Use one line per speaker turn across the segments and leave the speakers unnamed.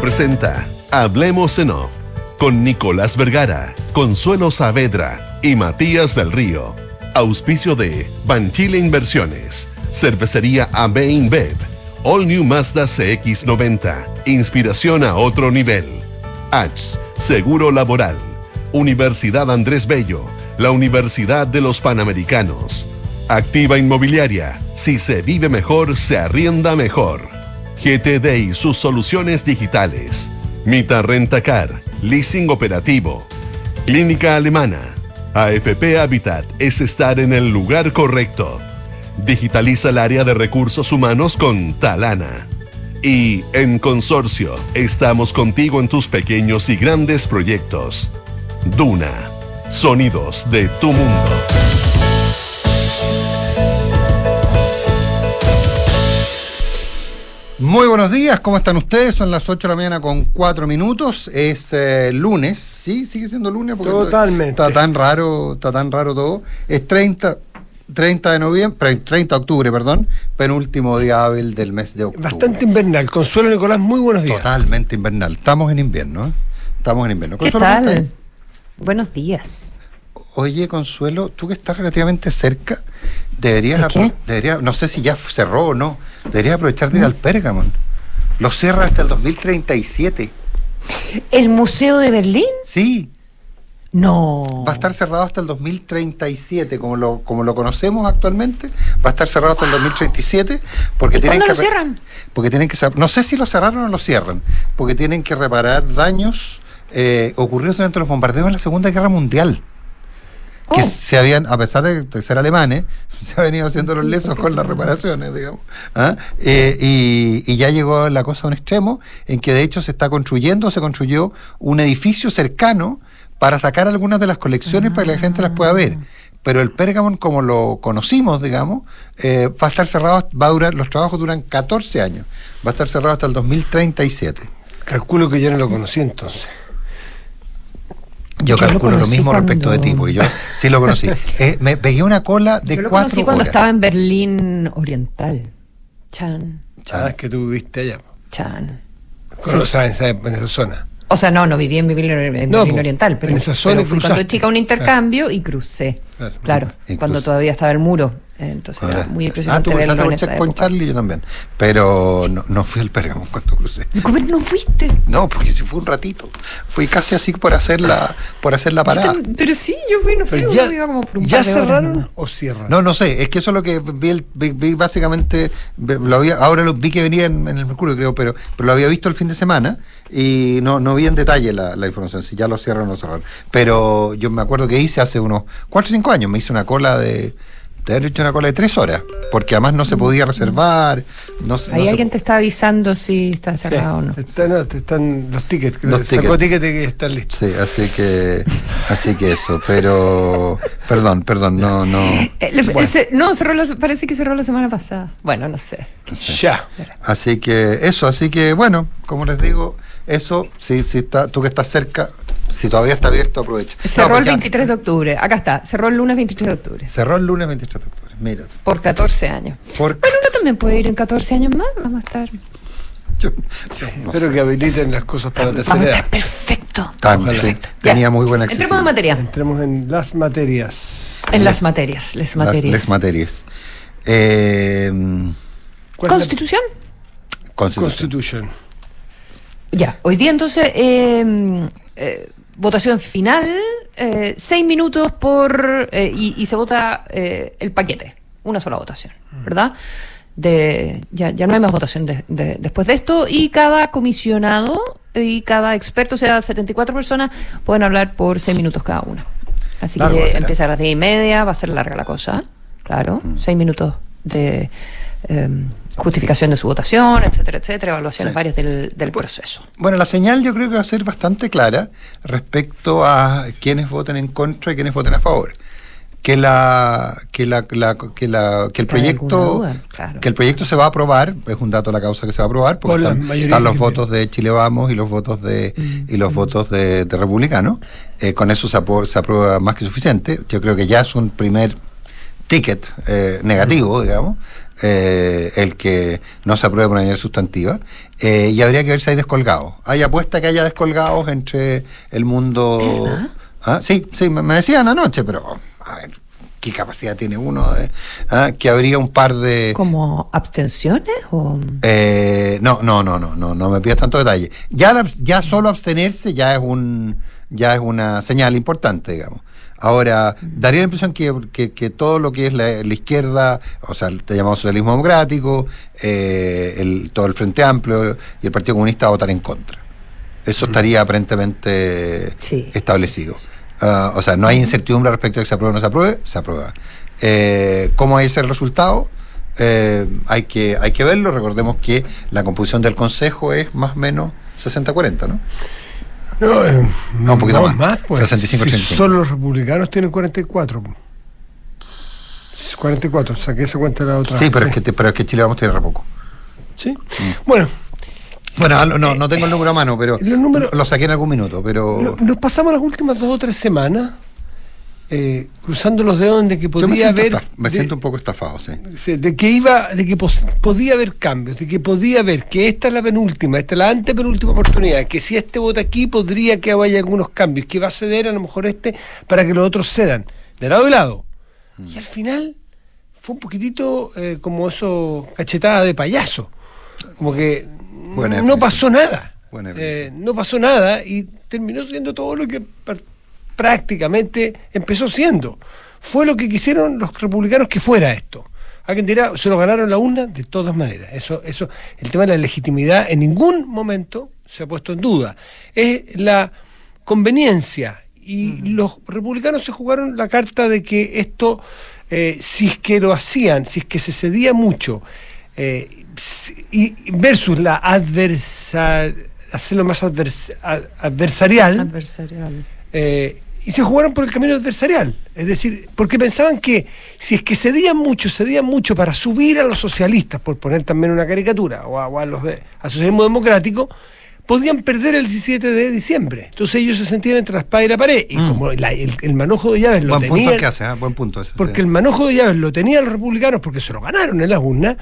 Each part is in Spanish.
presenta Hablemos en con Nicolás Vergara, Consuelo Saavedra y Matías del Río. Auspicio de Banchile Inversiones, Cervecería AB InBev, All New Mazda CX90, Inspiración a otro nivel. H, Seguro Laboral, Universidad Andrés Bello, la Universidad de los Panamericanos. Activa Inmobiliaria, si se vive mejor, se arrienda mejor. GTD y sus soluciones digitales. Mita Rentacar, Leasing Operativo. Clínica Alemana. AFP Habitat es estar en el lugar correcto. Digitaliza el área de recursos humanos con Talana. Y en Consorcio, estamos contigo en tus pequeños y grandes proyectos. Duna. Sonidos de tu mundo.
Muy buenos días, ¿cómo están ustedes? Son las 8 de la mañana con 4 minutos. Es eh, lunes, ¿sí? Sigue siendo lunes porque
Totalmente.
Está tan raro, está tan raro todo. Es 30, 30 de noviembre, 30 de octubre, perdón, penúltimo día hábil del mes de octubre.
Bastante invernal. Consuelo Nicolás, muy buenos días.
Totalmente invernal. Estamos en invierno, ¿eh? Estamos en invierno.
¿Qué
Consuelo, ¿cómo
tal? Buenos días.
Oye, Consuelo, tú que estás relativamente cerca, deberías,
¿De
deberías- no sé si ya cerró o no, deberías aprovechar de ir al Pergamon. Lo cierra hasta el 2037.
¿El Museo de Berlín?
Sí,
No.
va a estar cerrado hasta el 2037, como lo, como lo conocemos actualmente, va a estar cerrado hasta el 2037, porque
¿Y
tienen que
lo cierran?
Porque tienen que no sé si lo cerraron o lo cierran, porque tienen que reparar daños eh, ocurridos durante los bombardeos en la Segunda Guerra Mundial. Que
Oh.
se habían, a pesar de, ser alemanes, se han venido haciendo los lesos con las reparaciones, digamos. ¿ah? Eh, y, y ya llegó la cosa a un extremo en que de hecho se está construyendo, se construyó un edificio cercano para sacar algunas de las colecciones para que la gente las pueda ver. Pero el Pergamon, como lo conocimos, digamos, eh, va a estar cerrado, va a durar, los trabajos duran 14 años, va a estar cerrado hasta el 2037.
Calculo que yo no lo conocí entonces.
Yo,
Yo lo
calculo lo, mismo respecto de ti, porque yo sí lo conocí. Eh, me pegué una cola de
Yo lo
cuatro
conocí cuando
horas.
estaba en Berlín Oriental. Chan,
Sabes que tú viviste allá.
chan.
O sea, en esa, en esa zona.
O sea, no, no viví en Berlín, en
No,
Berlín
po,
Oriental, pero,
en esa zona
pero fui cuando chica a un intercambio y crucé.
Claro.
Claro,
Y
cuando todavía estaba el muro. Entonces era muy
Ah,
impresionante
tú
verlo en esa época.
Charlie, yo también. Pero no, no fui al Pergamon cuando crucé.
¿Cómo no fuiste?
No, porque si fue un ratito. Fui casi así por hacer la, por hacer la parada.
Pero sí, yo fui, no sé,
ya,
iba como por un
¿ya
par de horas
cerraron o cierran?
No, no sé, es que eso es lo que vi, el- vi- vi básicamente, vi- lo había, ahora lo vi que venía en, en el Mercurio, creo, pero, pero lo había visto el fin de semana y no, no vi en detalle la, la información, si ya lo cierran o no lo cerraron. Pero yo me acuerdo que hice hace unos 4 o 5 años, me hice una cola de, de haber hecho una cola de 3 horas, porque además no se podía reservar. No, se- no
Ahí
se-
alguien te está avisando si está
Sí,
cerrado o no.
están, no, te están los tickets.
Los
sacó
tickets.
que están listos.
Sí, así que, así que eso, pero, perdón, perdón, no, no.
Eh, le-
Bueno.
ese- no, cerró la- parece que cerró la semana pasada. Bueno, no sé.
Ya.
Así que eso, así que bueno, como les digo, eso, si, si está, tú que estás cerca, si todavía está abierto, aprovecha.
Cerró
No,
el
porque
23 de octubre. Acá está. Cerró el lunes 23 de octubre.
Cerró el lunes 23 de octubre, mira.
Por 14 años.
Por-
Bueno, uno también puede ir en 14 años más. Vamos a estar.
Yo- no
Espero
sé.
que habiliten las cosas para la
Vamos
tercera edad.
perfecto.
Tan- sí,
Ya.
tenía muy buena
Entremos en materia.
Entremos en las materias.
En las materias. Les
Las-
materias.
las materias. Eh,
¿Cuál es la-
Constitución.
Constitución.
Ya. Hoy día entonces. eh, eh, votación final. eh, seis minutos por. eh, y, y se vota eh, el paquete. Una sola votación. ¿Verdad? de ya, ya no hay más votación de- de- después de esto y cada comisionado y cada experto, o sea, 74 personas, pueden hablar por 6 minutos cada una. Así
Largo
que empieza a las 10 y media, va a ser larga la cosa, claro, 6 minutos de eh, justificación de su votación, etcétera, etcétera, evaluaciones
Sí.
varias del, del proceso.
Bueno, la señal yo creo que va a ser bastante clara respecto a quienes voten en contra y quienes voten a favor. Que la que la, la- que la que el
¿Hay alguna
proyecto
duda? Claro.
que el proyecto se va a aprobar es un dato de la causa que se va a aprobar porque
Por
están, los votos de Chile Vamos y los votos de y los votos de, de republicanos Eh, con eso se, apro- se aprueba más que suficiente yo creo que ya es un primer ticket eh, negativo digamos eh, el que no se apruebe por mayoría sustantiva, eh, y habría que ver si hay descolgados. Hay apuesta que haya descolgados entre el mundo... Ah, Sí, sí, me, decían anoche, pero a ver, ¿qué capacidad tiene uno? de- ah, que habría un par de...
¿Como abstenciones o...?
Eh, no, no, no, no, no, no me pidas tanto detalle. Ya, ya solo abstenerse ya es un ya es una señal importante, digamos. Ahora, daría la impresión que, que- que todo lo que es la, la izquierda, o sea, el te llamamos socialismo democrático, eh, el, todo el Frente Amplio y el Partido Comunista votar en contra. Eso estaría aparentemente
Sí.
establecido. Ah, o sea, no hay incertidumbre respecto a que se apruebe o no se apruebe, se aprueba. Eh, ¿Cómo es el resultado? Eh, hay, que, hay que verlo. Recordemos que la composición del Consejo es más o menos 60-40, ¿no?
No, eh,
No, un poquito más.
pues.
65,
Si
85.
solo los republicanos tienen 44. 44, saqué esa cuenta la otra.
Sí, pero es, que, te- pero es que Chile vamos a tener poco.
Sí. Bueno,
Bueno, ah, no, no tengo el número a mano, pero
los números-
lo saqué en algún minuto, pero...
nos pasamos las últimas dos o tres semanas eh, cruzando los dedos de que podía haber.
me
de-
siento un poco estafado, sí.
De que iba, de que pos- podía haber cambios, de que podía haber, que esta es la penúltima, esta es la antepenúltima oportunidad, que si este vota aquí podría que haya algunos cambios, que va a ceder a lo mejor este para que los otros cedan, de lado y lado. Y al final fue un poquitito eh, como eso, cachetada de payaso, como que
Buena
no pasó nada, Eh, no pasó nada y terminó siendo todo lo que prácticamente empezó siendo. Fue lo que quisieron los republicanos que fuera esto. Alguien dirá, se lo ganaron la urna de todas maneras. Eso, eso, el tema de la legitimidad en ningún momento se ha puesto en duda. Es la conveniencia. Y los republicanos se jugaron la carta de que esto, eh, si es que lo hacían, si es que se cedía mucho, eh, y versus la adversar, hacerlo más advers- adversarial,
Adversarial.
eh, y se jugaron por el camino adversarial. Es decir, porque pensaban que si es que cedían mucho, cedían mucho para subir a los socialistas, por poner también una caricatura, o a, o a los de al socialismo democrático, podían perder el 17 de diciembre. Entonces ellos se sentían entre la espada y la pared. Y como la- el, el manojo de llaves lo
Buen punto
tenían.
el que hace, ¿eh? buen punto ese.
Porque
sí.
el manojo de llaves lo tenían los republicanos porque se lo ganaron en las urnas.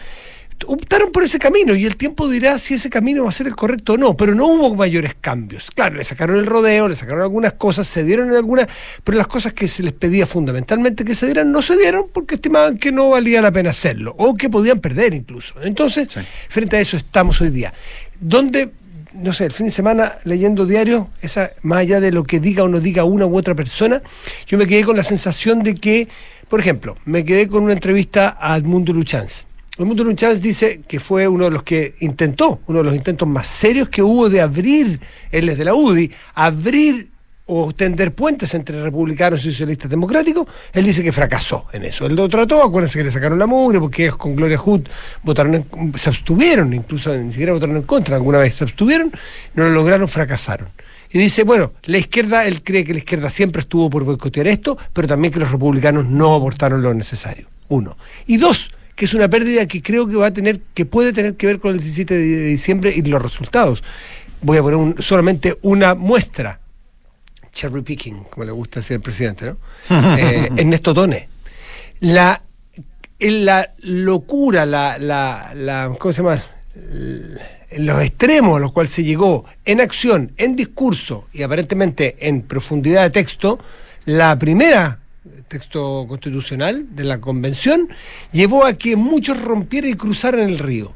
Optaron por ese camino y el tiempo dirá si ese camino va a ser el correcto o no, pero no hubo mayores cambios. Claro, le sacaron el rodeo, le sacaron algunas cosas, se dieron en algunas, pero las cosas que se les pedía fundamentalmente que se dieran no se dieron porque estimaban que no valía la pena hacerlo o que podían perder incluso. Entonces,
Sí.
frente a eso estamos hoy día. Donde, no sé, el fin de semana leyendo diarios, esa, más allá de lo que diga o no diga una u otra persona, yo me quedé con la sensación de que, por ejemplo, me quedé con una entrevista a Edmundo Luchanz. Edmundo Luchanz dice que fue uno de los que intentó, uno de los intentos más serios que hubo de abrir, él es de la UDI, abrir o tender puentes entre republicanos y socialistas democráticos, él dice que fracasó en eso. Él lo trató, acuérdense que le sacaron la mugre, porque con Gloria Hood votaron en- se abstuvieron, incluso ni siquiera votaron en contra, alguna vez se abstuvieron, no lo lograron, fracasaron. Y dice, bueno, la izquierda, él cree que la izquierda siempre estuvo por boicotear esto, pero también que los republicanos no aportaron lo necesario. Uno. Y dos, que es una pérdida que creo que va a tener, que puede tener que ver con el 17 de diciembre y los resultados. Voy a poner un- solamente una muestra cherry picking, como le gusta decir al presidente, ¿no? Eh, Ernesto Tone. La, en la locura, la, la, la- ¿cómo se llama? El- en los extremos a los cuales se llegó en acción, en discurso y aparentemente en profundidad de texto, la primera texto constitucional de la convención llevó a que muchos rompieran y cruzaran el río.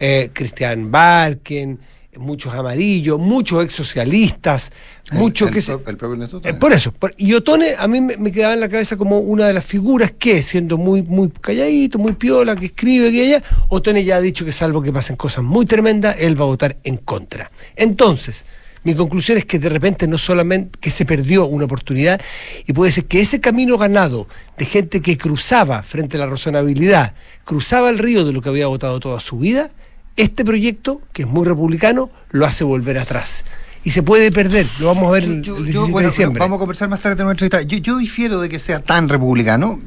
Eh, Cristian Barken, muchos amarillos, muchos ex socialistas, muchos
el
que se-
pro- el propio Ernesto
eh, por eso, por- y Otone a mí me, me quedaba en la cabeza como una de las figuras que, siendo muy, muy calladito, muy piola, que escribe, que ella, Otone ya ha dicho que salvo que pasen cosas muy tremendas, él va a votar en contra. Entonces, mi conclusión es que de repente no solamente que se perdió una oportunidad, y puede ser que ese camino ganado de gente que cruzaba frente a la razonabilidad, cruzaba el río de lo que había votado toda su vida, este proyecto, que es muy republicano, lo hace volver atrás. Y se puede perder, lo vamos a ver el,
Yo-
el
yo-
17
bueno,
de diciembre.
Vamos a conversar más tarde en nuestra entrevista. Yo, yo difiero de que sea tan republicano.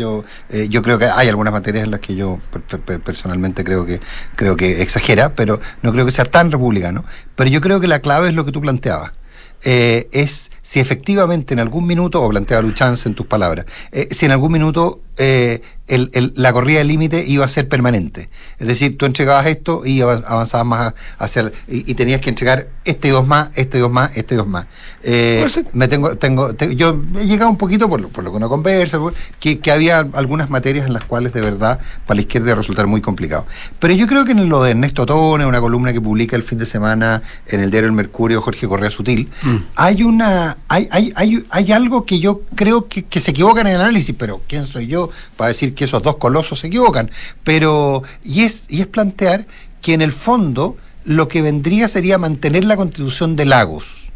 Yo, eh, yo creo que hay algunas materias en las que yo per- per- per- personalmente creo que creo que exagera, pero no creo que sea tan republicano. Pero yo creo que la clave es lo que tú planteabas. Eh, es si efectivamente en algún minuto, o plantea Luchanz en tus palabras, eh, si en algún minuto el- el- la corrida del límite iba a ser permanente. Es decir, tú entregabas esto y avan- avanzabas más hacia y, y tenías que entregar este y dos más, este y dos más, este y dos más. Eh, me tengo, tengo, te- yo he llegado un poquito por lo, por lo que uno conversa, por- que, que había algunas materias en las cuales de verdad para la izquierda iba a resultar muy complicado. Pero yo creo que en lo de Ernesto Tone, una columna que publica el fin de semana en el diario El Mercurio, Jorge Correa Sutil, hay una, hay, hay, hay, hay algo que yo creo que, que se equivocan en el análisis, pero ¿quién soy yo para decir que esos dos colosos se equivocan? Pero, y es, y es plantear que en el fondo lo que vendría sería mantener la constitución de Lagos.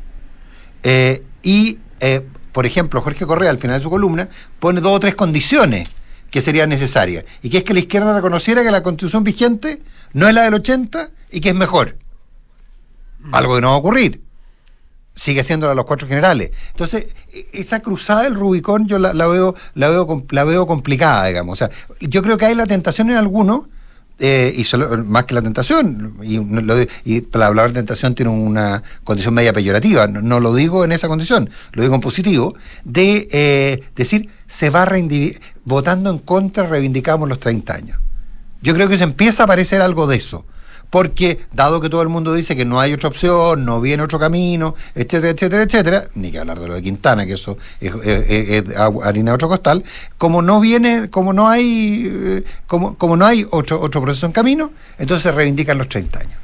Eh, y, eh, por ejemplo, Jorge Correa, al final de su columna, pone dos o tres condiciones que serían necesarias. Y que es que la izquierda reconociera que la constitución vigente no es la del 80 y que es mejor. Algo que no va a ocurrir. Sigue siendo de los cuatro generales. Entonces, e- esa cruzada del Rubicón yo la, la veo, la, veo, la veo complicada, digamos. O sea, yo creo que hay la tentación en algunos, eh, y solo- más que la tentación, y, lo para hablar de tentación tiene una condición media peyorativa, no, lo digo en esa condición, lo digo en positivo, de eh, decir, se va votando en contra, reivindicamos los 30 años. Yo creo que se empieza a aparecer algo de eso. Porque, dado que todo el mundo dice que no hay otra opción, no viene otro camino, etcétera, etcétera, etcétera, ni que hablar de lo de Quintana, que eso es, es- harina de otro costal, como no viene, como no hay, eh, como, como no hay otro, otro proceso en camino, entonces se reivindican los 30 años.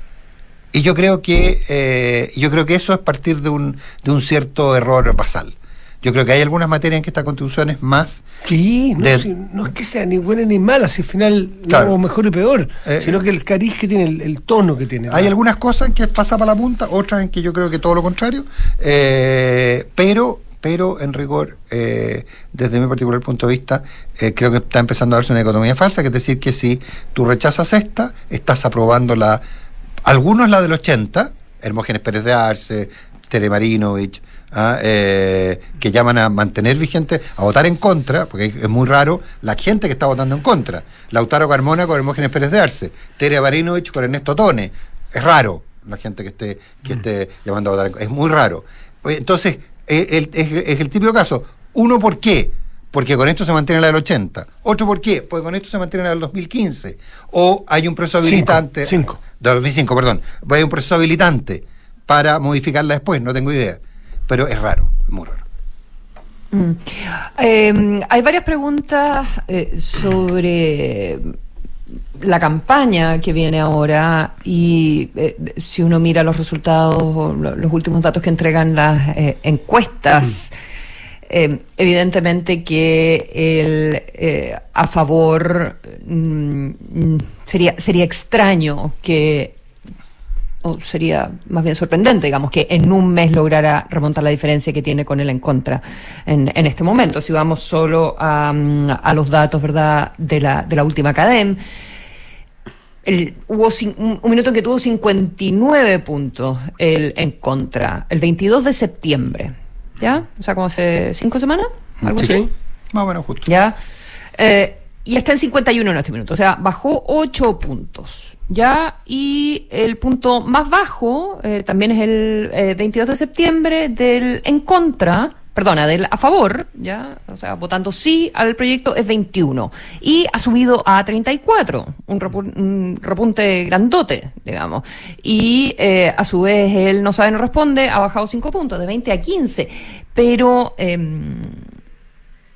Y yo creo que, eh, yo creo que eso es partir de un, de un cierto error basal. Yo creo que hay algunas materias en que esta constitución es más
Sí, no,
De-
si- no es que sea ni buena ni mala, si al final
Claro.
no mejor y peor,
Eh,
sino que el cariz que tiene, el, el tono que tiene.
Hay
¿no?
algunas cosas en que pasa para la punta, otras en que yo creo que todo lo contrario, eh, pero pero en rigor, eh, desde mi particular punto de vista, eh, creo que está empezando a darse una economía falsa, que es decir, que si tú rechazas esta, estás aprobando la, algunos la del 80, Hermógenes Pérez de Arce, Tere Marinovich, ah, eh, que llaman a mantener vigente, a votar en contra, porque es muy raro la gente que está votando en contra. Lautaro Carmona con Hermógenes Pérez de Arce, Tere Marinovich con Ernesto Tone. Es raro la gente que esté, que esté llamando a votar en contra. Es muy raro. Entonces, el- es, es el típico caso. Uno, ¿por qué? Porque con esto se mantiene la del 80. Otro, ¿por qué? Porque con esto se mantiene la del 2015. O hay un proceso habilitante.
cinco.
Del 2005, perdón. Hay un proceso habilitante para modificarla después, no tengo idea. Pero es raro, muy raro.
Mm. Eh, hay varias preguntas eh, sobre la campaña que viene ahora y eh, si uno mira los resultados, los últimos datos que entregan las eh, encuestas, eh, evidentemente que el a favor mm, mm, sería sería extraño que o sería más bien sorprendente, digamos, que en un mes lograra remontar la diferencia que tiene con el en contra en, en este momento. Si vamos solo a, mm, a los datos, ¿verdad?, de la, de la última cadena. El, hubo un, un minuto en que tuvo 59 puntos el en contra, el 22 de septiembre, ¿ya? O sea, como hace cinco semanas, algo
Sí.
así.
Más o menos justo.
¿ya? Eh, y está en 51 en este minuto, o sea, bajó 8 puntos, ¿ya? Y el punto más bajo eh, también es el eh, 22 de septiembre del en contra, perdona, del a favor, ¿ya? O sea, votando sí al proyecto es 21. Y ha subido a 34, un, repu- un repunte grandote, digamos. Y eh, a su vez el no sabe, no responde, ha bajado 5 puntos, de 20 a 15. Pero... em,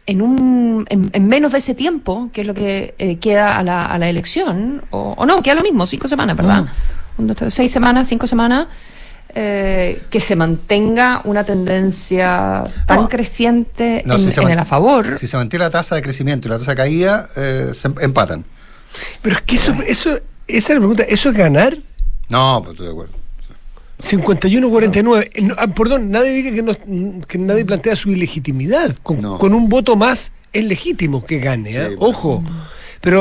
en, un, en, en menos de ese tiempo, que es lo que eh, queda a la, a la elección, o, o no, queda lo mismo, cinco semanas, ¿verdad? Un, dos, tres, seis semanas, cinco semanas, eh, que se mantenga una tendencia tan
No.
creciente
No,
en,
si
el a favor.
Si se mantiene la tasa de crecimiento y la tasa de caída, eh, se em- empatan.
Pero es que eso, eso, esa es la pregunta, ¿eso es ganar?
No, pues estoy de acuerdo.
51-49. Eh, no, ah, perdón, nadie diga que, no, que nadie plantea su ilegitimidad. Con,
No.
con un voto más es legítimo que gane. ¿eh?
Sí,
Ojo. Pero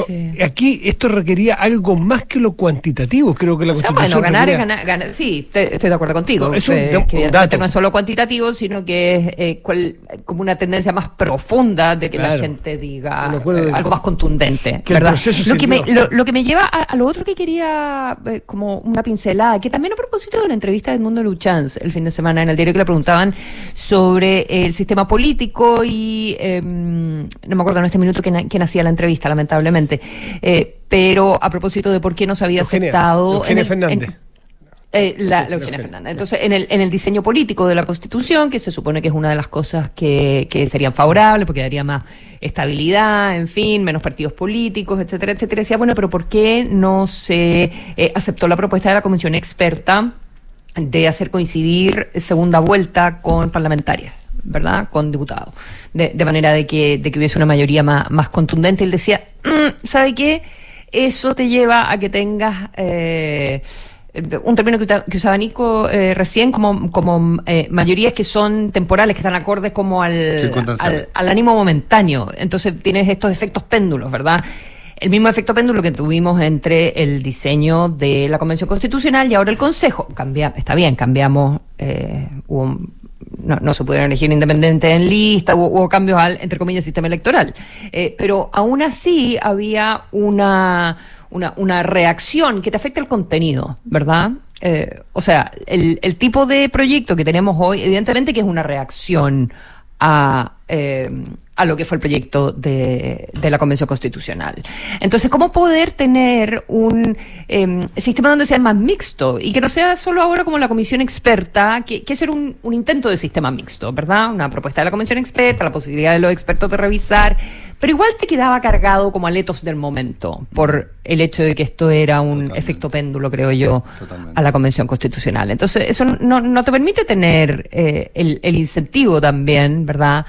Sí.
aquí esto requería algo más que lo cuantitativo. Creo que la
O sea,
Constitución.
bueno, ganar es
requería-
ganar, ganar- Sí, te- estoy de acuerdo contigo.
No, es un-
eh,
un dato.
no es solo cuantitativo, sino que es eh, cual- como una tendencia más profunda de que la gente diga eh, algo más contundente.
que
¿verdad? Lo que, me, lo, lo que me lleva a, a lo otro que quería, eh, como una pincelada, que también a propósito de la entrevista de Edmundo Luchanz el fin de semana en el diario que le preguntaban sobre el sistema político y em, no me acuerdo en este minuto quién, quién hacía la entrevista, lamentablemente. Eh, pero a propósito de por qué no se había
Eugenia,
aceptado.
Eugenia
en el-
Fernández.
en- eh, la,
Sí,
la Eugenia
Eugenia,
Fernández. Entonces, en el, en el diseño político de la Constitución, que se supone que es una de las cosas que, que serían favorables, porque daría más estabilidad, en fin, menos partidos políticos, etcétera, etcétera. Decía, bueno, pero ¿por qué no se eh, aceptó la propuesta de la Comisión Experta de hacer coincidir segunda vuelta con parlamentarias? ¿Verdad? Con diputados. De, de manera de que, de que hubiese una mayoría más, más contundente. Él decía, "Mm, ¿sabe qué? Eso te lleva a que tengas eh, un término que, que usaba Nico eh, recién, como, como eh, mayorías que son temporales, que están acordes como al, al, al ánimo momentáneo. Entonces tienes estos efectos péndulos, ¿verdad? El mismo efecto péndulo que tuvimos entre el diseño de la Convención Constitucional y ahora el Consejo. Cambia, está bien, cambiamos, eh, hubo un- no, no se pudieron elegir independientes en lista, hubo, cambios al, entre comillas, sistema electoral. Eh, pero aún así había una, una, una reacción que te afecta el contenido, ¿verdad? Eh, o sea, el, el tipo de proyecto que tenemos hoy, evidentemente que es una reacción a, eh, a lo que fue el proyecto de, de la Convención Constitucional. Entonces, ¿cómo poder tener un eh, sistema donde sea más mixto y que no sea solo ahora como la comisión experta, que, que ser un, un intento de sistema mixto, ¿verdad? Una propuesta de la comisión experta, la posibilidad de los expertos de revisar, pero igual te quedaba cargado como aletos del momento por el hecho de que esto era un
Totalmente.
efecto péndulo, creo yo,
Totalmente.
a la Convención Constitucional. Entonces, eso no, no te permite tener eh, el, el incentivo también, ¿verdad?,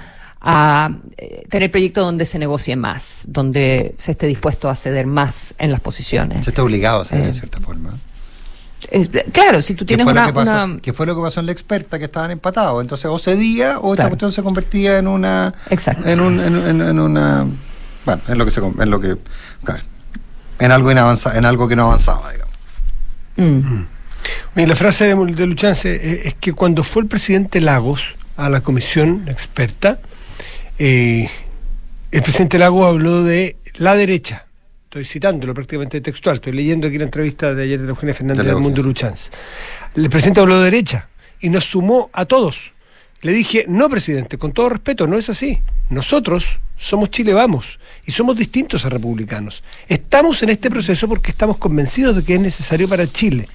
a eh, tener proyectos donde se negocie más, donde se esté dispuesto a ceder más en las posiciones.
Se está obligado a hacer
Eh,
de cierta forma.
Es- claro, si tú
¿Qué
tienes una...
que pasó,
una-
qué fue lo que pasó en la experta que estaban empatados? Entonces o cedía o esta cuestión se convertía en una
Exacto.
en, un, en, en- en una bueno, en lo que se con- en lo que claro, en algo inavanza, en algo que no avanzaba, digamos.
Mm.
Oye, la frase de, de Luchance es, es que cuando fue el presidente Lagos a la comisión experta, eh, el presidente Lagos habló de la derecha. Estoy citándolo prácticamente textual, estoy leyendo aquí la entrevista de ayer de Eugenia Fernández del Mundo Luchance. El presidente habló de derecha y nos sumó a todos. Le dije, no, presidente, con todo respeto, no es así. Nosotros somos Chile Vamos y somos distintos a republicanos. Estamos en este proceso porque estamos convencidos de que es necesario para Chile.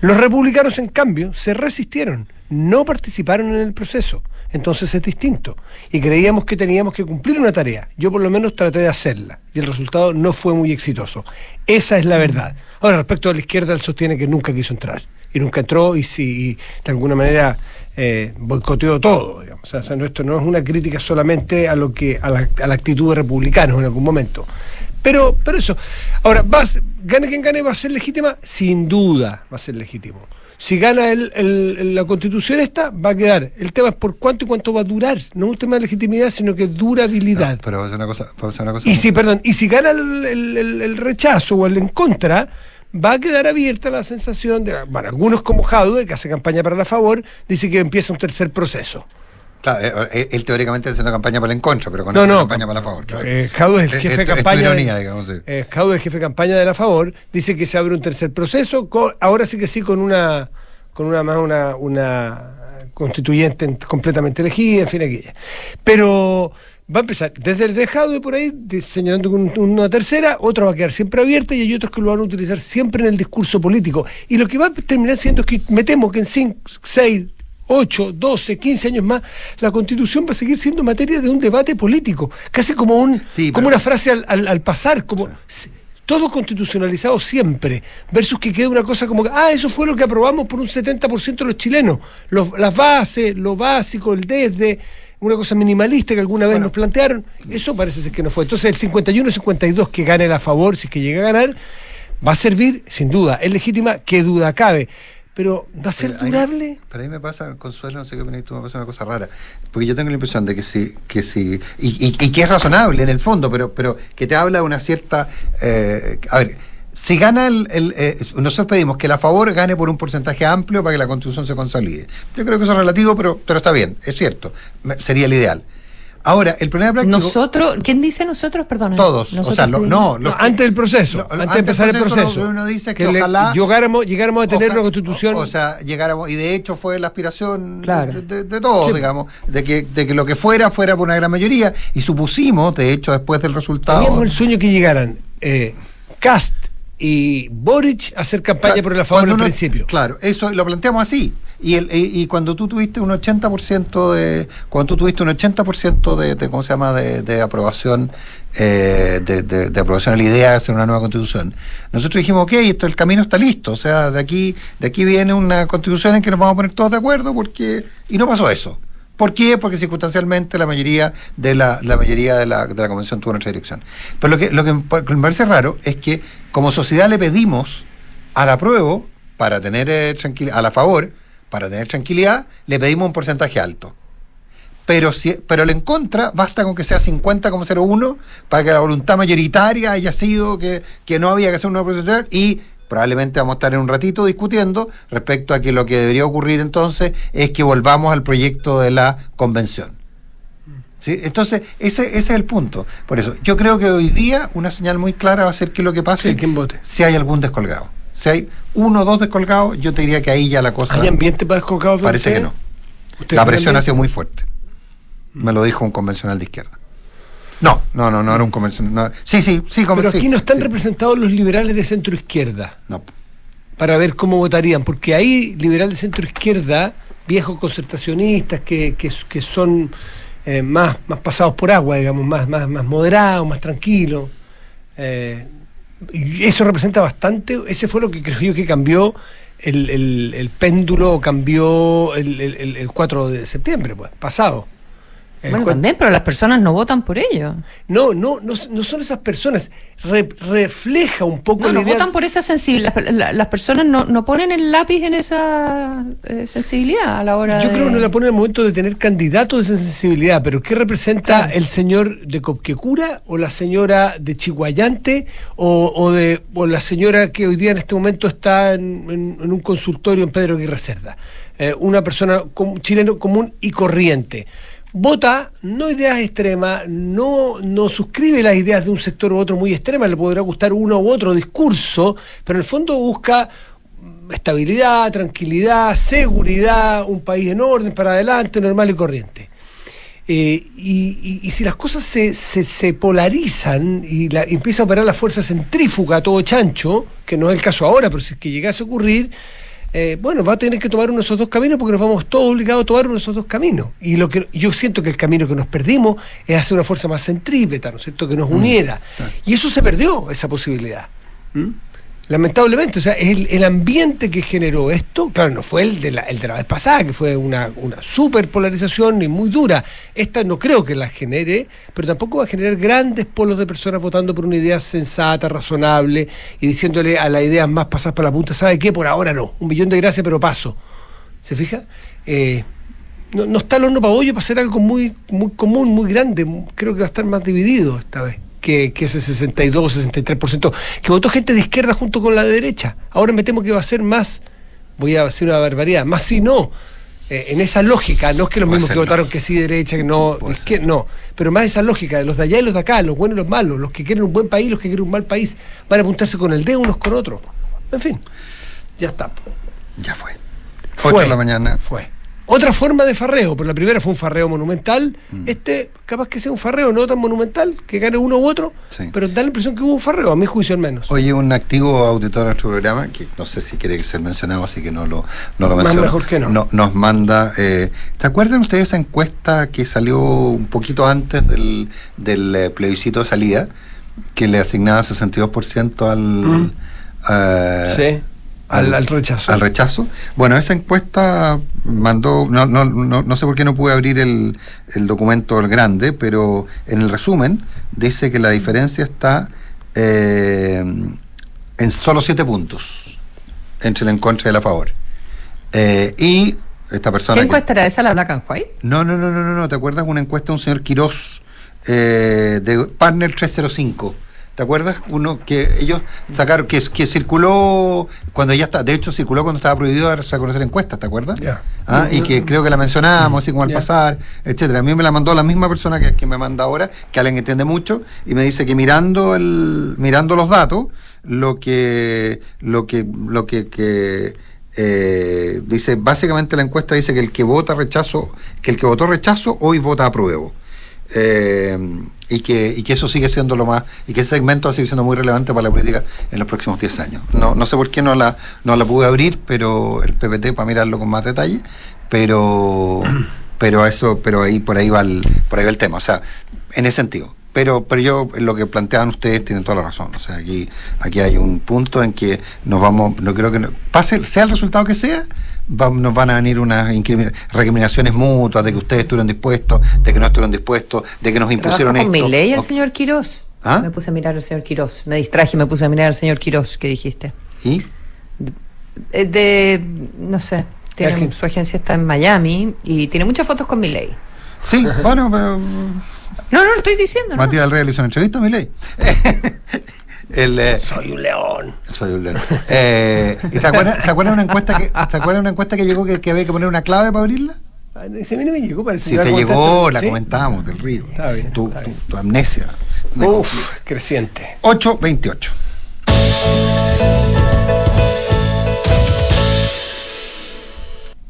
Los republicanos, en cambio, se resistieron, no participaron en el proceso. Entonces es distinto. Y creíamos que teníamos que cumplir una tarea. Yo por lo menos traté de hacerla. Y el resultado no fue muy exitoso. Esa es la verdad. Ahora, respecto a la izquierda, él sostiene que nunca quiso entrar. Y nunca entró y, si, y de alguna manera eh, boicoteó todo. Digamos. O sea, esto no es una crítica solamente a, lo que, a, la, a la actitud de republicanos en algún momento. Pero, pero eso. Ahora, gane quien gane, ¿va a ser legítima? Sin duda va a ser legítimo. Si gana el, la constitución esta, va a quedar. El tema es por cuánto y cuánto va a durar. No es un tema de legitimidad, sino que durabilidad.
No, pero va a ser una cosa, va a ser una cosa
Y si, perdón, y si gana el, el- el- el rechazo o el en contra, va a quedar abierta la sensación de, bueno, algunos como Jadwe, que hace campaña para la favor, dice que empieza un tercer proceso.
Claro, eh, eh, él, teóricamente está haciendo campaña para el en contra, pero con
No, no,
campaña para la favor. claro.
Eh, es el
Es-
jefe de campaña.
ironía,
de-
digamos, sí.
eh, Jadwe es jefe de campaña de la favor, dice que se abre un tercer proceso, con- ahora sí que sí con una con una más una, una constituyente en- completamente elegida, en fin, aquella. Pero va a empezar desde el dejado de por ahí, señalando con una tercera, otra va a quedar siempre abierta y hay otros que lo van a utilizar siempre en el discurso político. Y lo que va a terminar siendo es que me temo que en 5, 6, 8, 12, 15 años más, la constitución va a seguir siendo materia de un debate político, casi como un
Sí,
como
pero-
una frase al, al- al pasar, como s- todo constitucionalizado siempre, versus que quede una cosa como que, ah, eso fue lo que aprobamos por un 70% de los chilenos, Los- las bases, lo básico, el desde, una cosa minimalista que alguna vez nos plantearon, eso parece ser que no fue. Entonces el 51-52 que gane a favor, si es que llega a ganar, va a servir, sin duda, es legítima, qué duda cabe. Pero ¿va a ser
Pero
durable?
Pero ahí me pasa, Consuelo, no sé qué opinas tú, me pasa una cosa rara. Porque yo tengo la impresión de que sí, que sí, y, y- y que es razonable en el fondo, pero, pero que te habla de una cierta. eh, a ver, si gana el. el, eh, nosotros pedimos que la favor gane por un porcentaje amplio para que la constitución se consolide. Yo creo que eso es relativo, pero, pero está bien, es cierto. Sería el ideal. Ahora, el problema práctico.
Nosotros, ¿quién dice nosotros? Perdón.
Todos, o sea, lo- no,
No,
lo que-
antes del proceso,
lo-
antes de empezar el proceso.
Uno dice que, ojalá
llegáramos, llegáramos a tener una constitución.
O, o sea, llegáramos, y de hecho fue la aspiración
Claro.
de, de- de todos,
Sí.
digamos, de que, de que lo que fuera fuera por una gran mayoría, y supusimos, de hecho, después del resultado.
teníamos el sueño que llegaran eh, Cast y Boric a hacer campaña
Claro,
por el a favor
uno-
principio.
Claro, eso lo planteamos así. Y, el, y, cuando tú tuviste un 80% de cuando tú tuviste un 80% de, de cómo se llama de, de aprobación eh, de, de- de aprobación a la idea de hacer una nueva constitución nosotros dijimos ok esto el camino está listo o sea de aquí de aquí viene una constitución en que nos vamos a poner todos de acuerdo porque y no pasó eso ¿Por qué? Porque circunstancialmente la mayoría de la, la mayoría de la, de la convención tuvo nuestra dirección. Pero lo que, lo que me parece raro es que como sociedad le pedimos al apruebo para tener eh, tranquilidad, a la favor, para tener tranquilidad, le pedimos un porcentaje alto. Pero si, pero en contra basta con que sea 50,01 para que la voluntad mayoritaria haya sido que, que no había que hacer una proceso y probablemente vamos a estar en un ratito discutiendo respecto a que lo que debería ocurrir entonces es que volvamos al proyecto de la convención. ¿Sí? Entonces, ese, ese es el punto. Por eso, yo creo que hoy día una señal muy clara va a ser que lo que pase
Sí, vote.
si hay algún descolgado. Si hay uno o dos descolgados, yo te diría que ahí ya la cosa
¿Hay ambiente para descolgado?
parece que no.
¿Ustedes
La presión ha sido muy fuerte. Me lo dijo un convencional de izquierda. No, no, no, no era un convencional. no. Sí, sí, sí,
Pero
sí,
aquí no están
sí.
representados los liberales de centro izquierda
No.
para ver cómo votarían, porque hay liberales de centro izquierda, viejos concertacionistas que, que, que son eh, más, más pasados por agua, digamos, más, más, más moderados, más tranquilos. Eh, eso representa bastante, ese fue lo que creo yo que cambió el, el- péndulo, cambió el- el 4 de septiembre, pues, pasado.
Bueno, también, pero las personas no votan por ello.
no, no, no, no son esas personas. Re- refleja un poco
No,
la
no
idea.
votan por esa sensibilidad. Las, la- las personas no, no ponen el lápiz en esa eh, sensibilidad a la hora
Yo
de...
creo que no la pone en el momento de tener candidatos de esa sensibilidad, pero ¿qué representa
Claro.
el señor de Copquecura o la señora de Chihuayante o, o de, o la señora que hoy día en este momento está en, en- en un consultorio en Pedro Aguirre Cerda? Eh, una persona com- chileno común y corriente. Vota no ideas extremas, no, no suscribe las ideas de un sector u otro muy extrema, le podrá gustar uno u otro discurso, pero en el fondo busca estabilidad, tranquilidad, seguridad, un país en orden para adelante, normal y corriente. Eh, y, y- si las cosas se, se- polarizan y la, empieza a operar la fuerza centrífuga a todo chancho, que no es el caso ahora, pero si es que llegase a ocurrir, eh, bueno, va a tener que tomar uno de esos dos caminos porque nos vamos todos obligados a tomar uno de esos dos caminos. Y lo que yo siento que el camino que nos perdimos es hacer una fuerza más centrípeta, ¿no es cierto?, que nos uniera. Y eso se perdió, esa posibilidad. ¿Mm? Lamentablemente, o sea, el, el ambiente que generó esto, claro, no fue el de la, el de la vez pasada, que fue una, una super polarización y muy dura. Esta no creo que la genere, pero tampoco va a generar grandes polos de personas votando por una idea sensata, razonable y diciéndole a las ideas más pasadas para la punta, ¿sabe qué? Por ahora no, un millón de gracias, pero paso. ¿Se fija? Eh, no, no está el horno para bollo para hacer algo muy, muy común, muy grande. Creo que va a estar más dividido esta vez que, que ese 62, 63%, que votó gente de izquierda junto con la de derecha. Ahora me temo que va a ser más, voy a decir una barbaridad, más si no. eh, en esa lógica, no es que los mismos que
no.
votaron que sí derecha, que no, es que no, pero más esa lógica de los de allá y los de acá, los buenos y los malos, los que quieren un buen país, los que quieren un mal país, van a apuntarse con el dedo unos con otros. En fin, ya está.
Ya fue.
Fue.
8 de la mañana.
Fue. Otra forma de farreo, pero la primera fue un farreo monumental.
Mm.
Este, capaz que sea un farreo no tan monumental, que gane uno u otro,
Sí.
pero da la impresión que hubo un farreo, a mi juicio al menos.
Oye, un activo auditor de nuestro programa, que no sé si quiere ser mencionado, así que no lo, no lo
Más
menciono.
mejor que no.
nos manda. Eh, ¿Te acuerdan ustedes esa encuesta que salió un poquito antes del, del eh, plebiscito de salida? Que le asignaba 62% al.
Mm.
eh,
sí, al, al rechazo.
al rechazo. Bueno, esa encuesta mandó, no, no, no, no sé por qué no pude abrir el, el documento el grande, pero en el resumen dice que la diferencia está eh, en solo siete puntos entre el en contra y el a favor. Eh, y esta persona...
¿Qué
que-
encuesta era esa, la Black and White?
No, no, no, no, no, no. ¿Te acuerdas una encuesta de un señor Quirós eh, de Partner 305? ¿Te acuerdas? Uno que ellos sacaron, que, que circuló cuando ya está, de hecho circuló cuando estaba prohibido darse a conocer encuestas, ¿te acuerdas?
Ya.
Ah, y que creo que la mencionábamos así como al pasar, etcétera. A mí me la mandó la misma persona que, que me manda ahora, que alguien entiende mucho, y me dice que mirando el, mirando los datos, lo que, lo que, lo que, que eh, dice, básicamente la encuesta dice que el que vota rechazo, que el que votó rechazo hoy vota apruebo. Eh, y que, y que eso sigue siendo lo más, y que ese segmento va a seguir siendo muy relevante para la política en los próximos 10 años. No, no sé por qué no la, no la pude abrir, pero el PPT para mirarlo con más detalle, pero pero eso, pero ahí por ahí va el, por ahí va el tema, o sea, en ese sentido. Pero, pero yo lo que planteaban ustedes tienen toda la razón. O sea, aquí, aquí hay un punto en que nos vamos, no creo que no- pase, sea el resultado que sea, va- nos van a venir unas recriminaciones mutuas de que ustedes estuvieron dispuestos, de que no estuvieron dispuestos, de que nos impusieron
¿Trabaja con
esto.
Milei el
O-
señor Quirós?
¿Ah?
Me puse a mirar al señor Quirós. Me distraje y me puse a mirar al señor Quirós, que dijiste.
¿Y?
De, no sé, tiene, su agencia está en Miami y tiene muchas fotos con Milei.
Sí, bueno, pero
No, no lo estoy diciendo, ¿no?
Matías del Rey le hizo una entrevista a Milei. el, eh,
Soy un león.
Soy un león. Eh, ¿y ¿Se acuerdan se acuerdan una encuesta que se acuerdan una encuesta que llegó que, que había que poner una clave para abrirla?
Ah, Ese a mí no me llegó, parece
Si te llegó, la
¿Sí?
comentábamos del río.
Está bien,
Tu,
está bien.
tu- tu amnesia.
Uf, creciente.
828.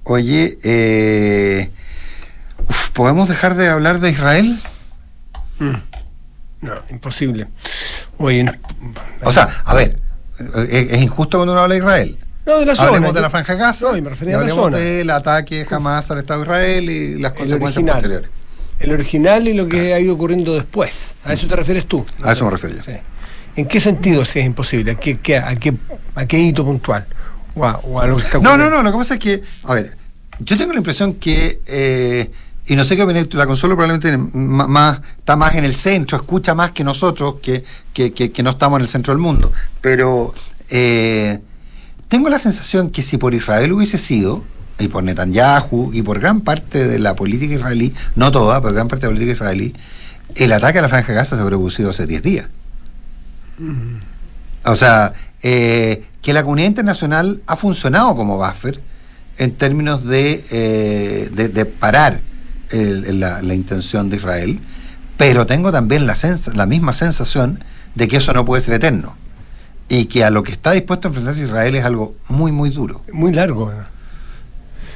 Oye, eh, uf, ¿podemos dejar de hablar de Israel?
No, imposible. Oye, no.
O sea, a ver, es, es injusto cuando uno habla de Israel.
No, de la zona.
Hablemos de la Franja Gaza.
No, y me refería
y
a la zona.
del ataque jamás al Estado de Israel y las
El
consecuencias
original.
posteriores.
El original y lo que ha ido ocurriendo después. ¿A eso te refieres tú?
A eso me refiero yo.
Sí. ¿En qué sentido si es imposible? ¿A qué, qué- a, qué, a qué hito puntual? O a, o a lo que está
No, no, no, lo que pasa es que, a ver, yo tengo la impresión que, eh, y no sé qué opina, la consola probablemente más, está más en el centro, escucha más que nosotros, que, que, que- no estamos en el centro del mundo, pero eh, tengo la sensación que si por Israel hubiese sido, y por Netanyahu, y por gran parte de la política israelí, no toda, pero gran parte de la política israelí, el ataque a la Franja de Gaza se habría producido hace 10 días. O sea, eh, que la comunidad internacional ha funcionado como buffer en términos de, eh, de parar el- la, la intención de Israel, pero tengo también la, sens- la misma sensación de que eso no puede ser eterno y que a lo que está dispuesto a enfrentarse Israel es algo muy, muy duro.
Muy largo.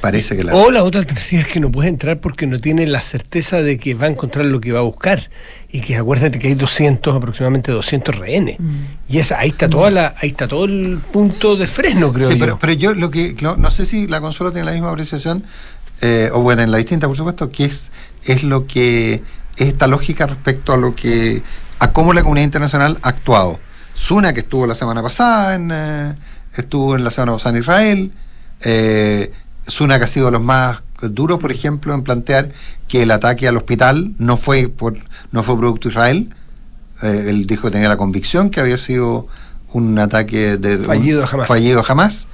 Parece que la...
O la otra alternativa es que no puede entrar porque no tiene la certeza de que va a encontrar lo que va a buscar. Y que acuérdate que hay 200, aproximadamente 200 rehenes.
Mm.
Y esa, ahí está toda la, ahí está todo el punto de freno, creo
Sí,
yo.
pero, pero yo lo que no, no sé si la consola tiene la misma apreciación eh, o bueno, en la distinta, por supuesto, que es es lo que es esta lógica respecto a lo que a cómo la comunidad internacional ha actuado. Suna que estuvo la semana pasada en eh, estuvo en la semana pasada en Israel. Eh, Suna que ha sido de los más duros, por ejemplo, en plantear que el ataque al hospital no fue por no fue producto de Israel. Eh, él dijo que tenía la convicción que había sido un ataque de
Fallido
un-
jamás.
fallido jamás.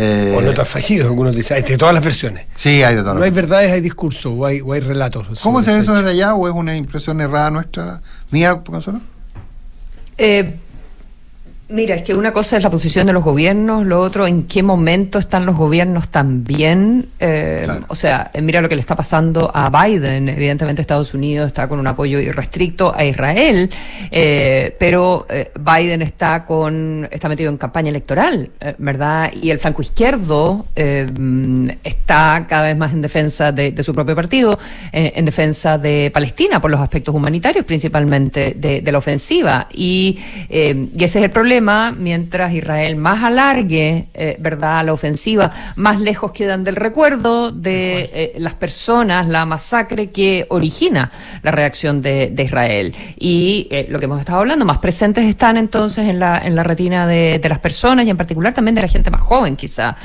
Eh,
o no tan fallido, algunos dicen, hay de todas las versiones.
sí, hay de todo.
No hay verdades, hay discursos o hay, o hay relatos.
¿Cómo se ve eso desde allá o es una impresión errada nuestra, mía, Consuelo?
Eh, mira, es que una cosa es la posición de los gobiernos, lo otro, en qué momento están los gobiernos también. Eh,
Claro.
O sea, eh, mira lo que le está pasando a Biden. Evidentemente Estados Unidos está con un apoyo irrestricto a Israel, eh, pero eh, Biden está con está metido en campaña electoral, eh, ¿verdad? Y el flanco izquierdo está cada vez más en defensa de, de su propio partido, en defensa de Palestina por los aspectos humanitarios, principalmente de, de la ofensiva. Y, y ese es el problema. Mientras Israel más alargue, eh, ¿verdad?, la ofensiva, más lejos quedan del recuerdo de eh, las personas, la masacre que origina la reacción de, de Israel. Y eh, lo que hemos estado hablando, más presentes están entonces en la, en la retina de, de las personas y en particular también de la gente más joven, quizá.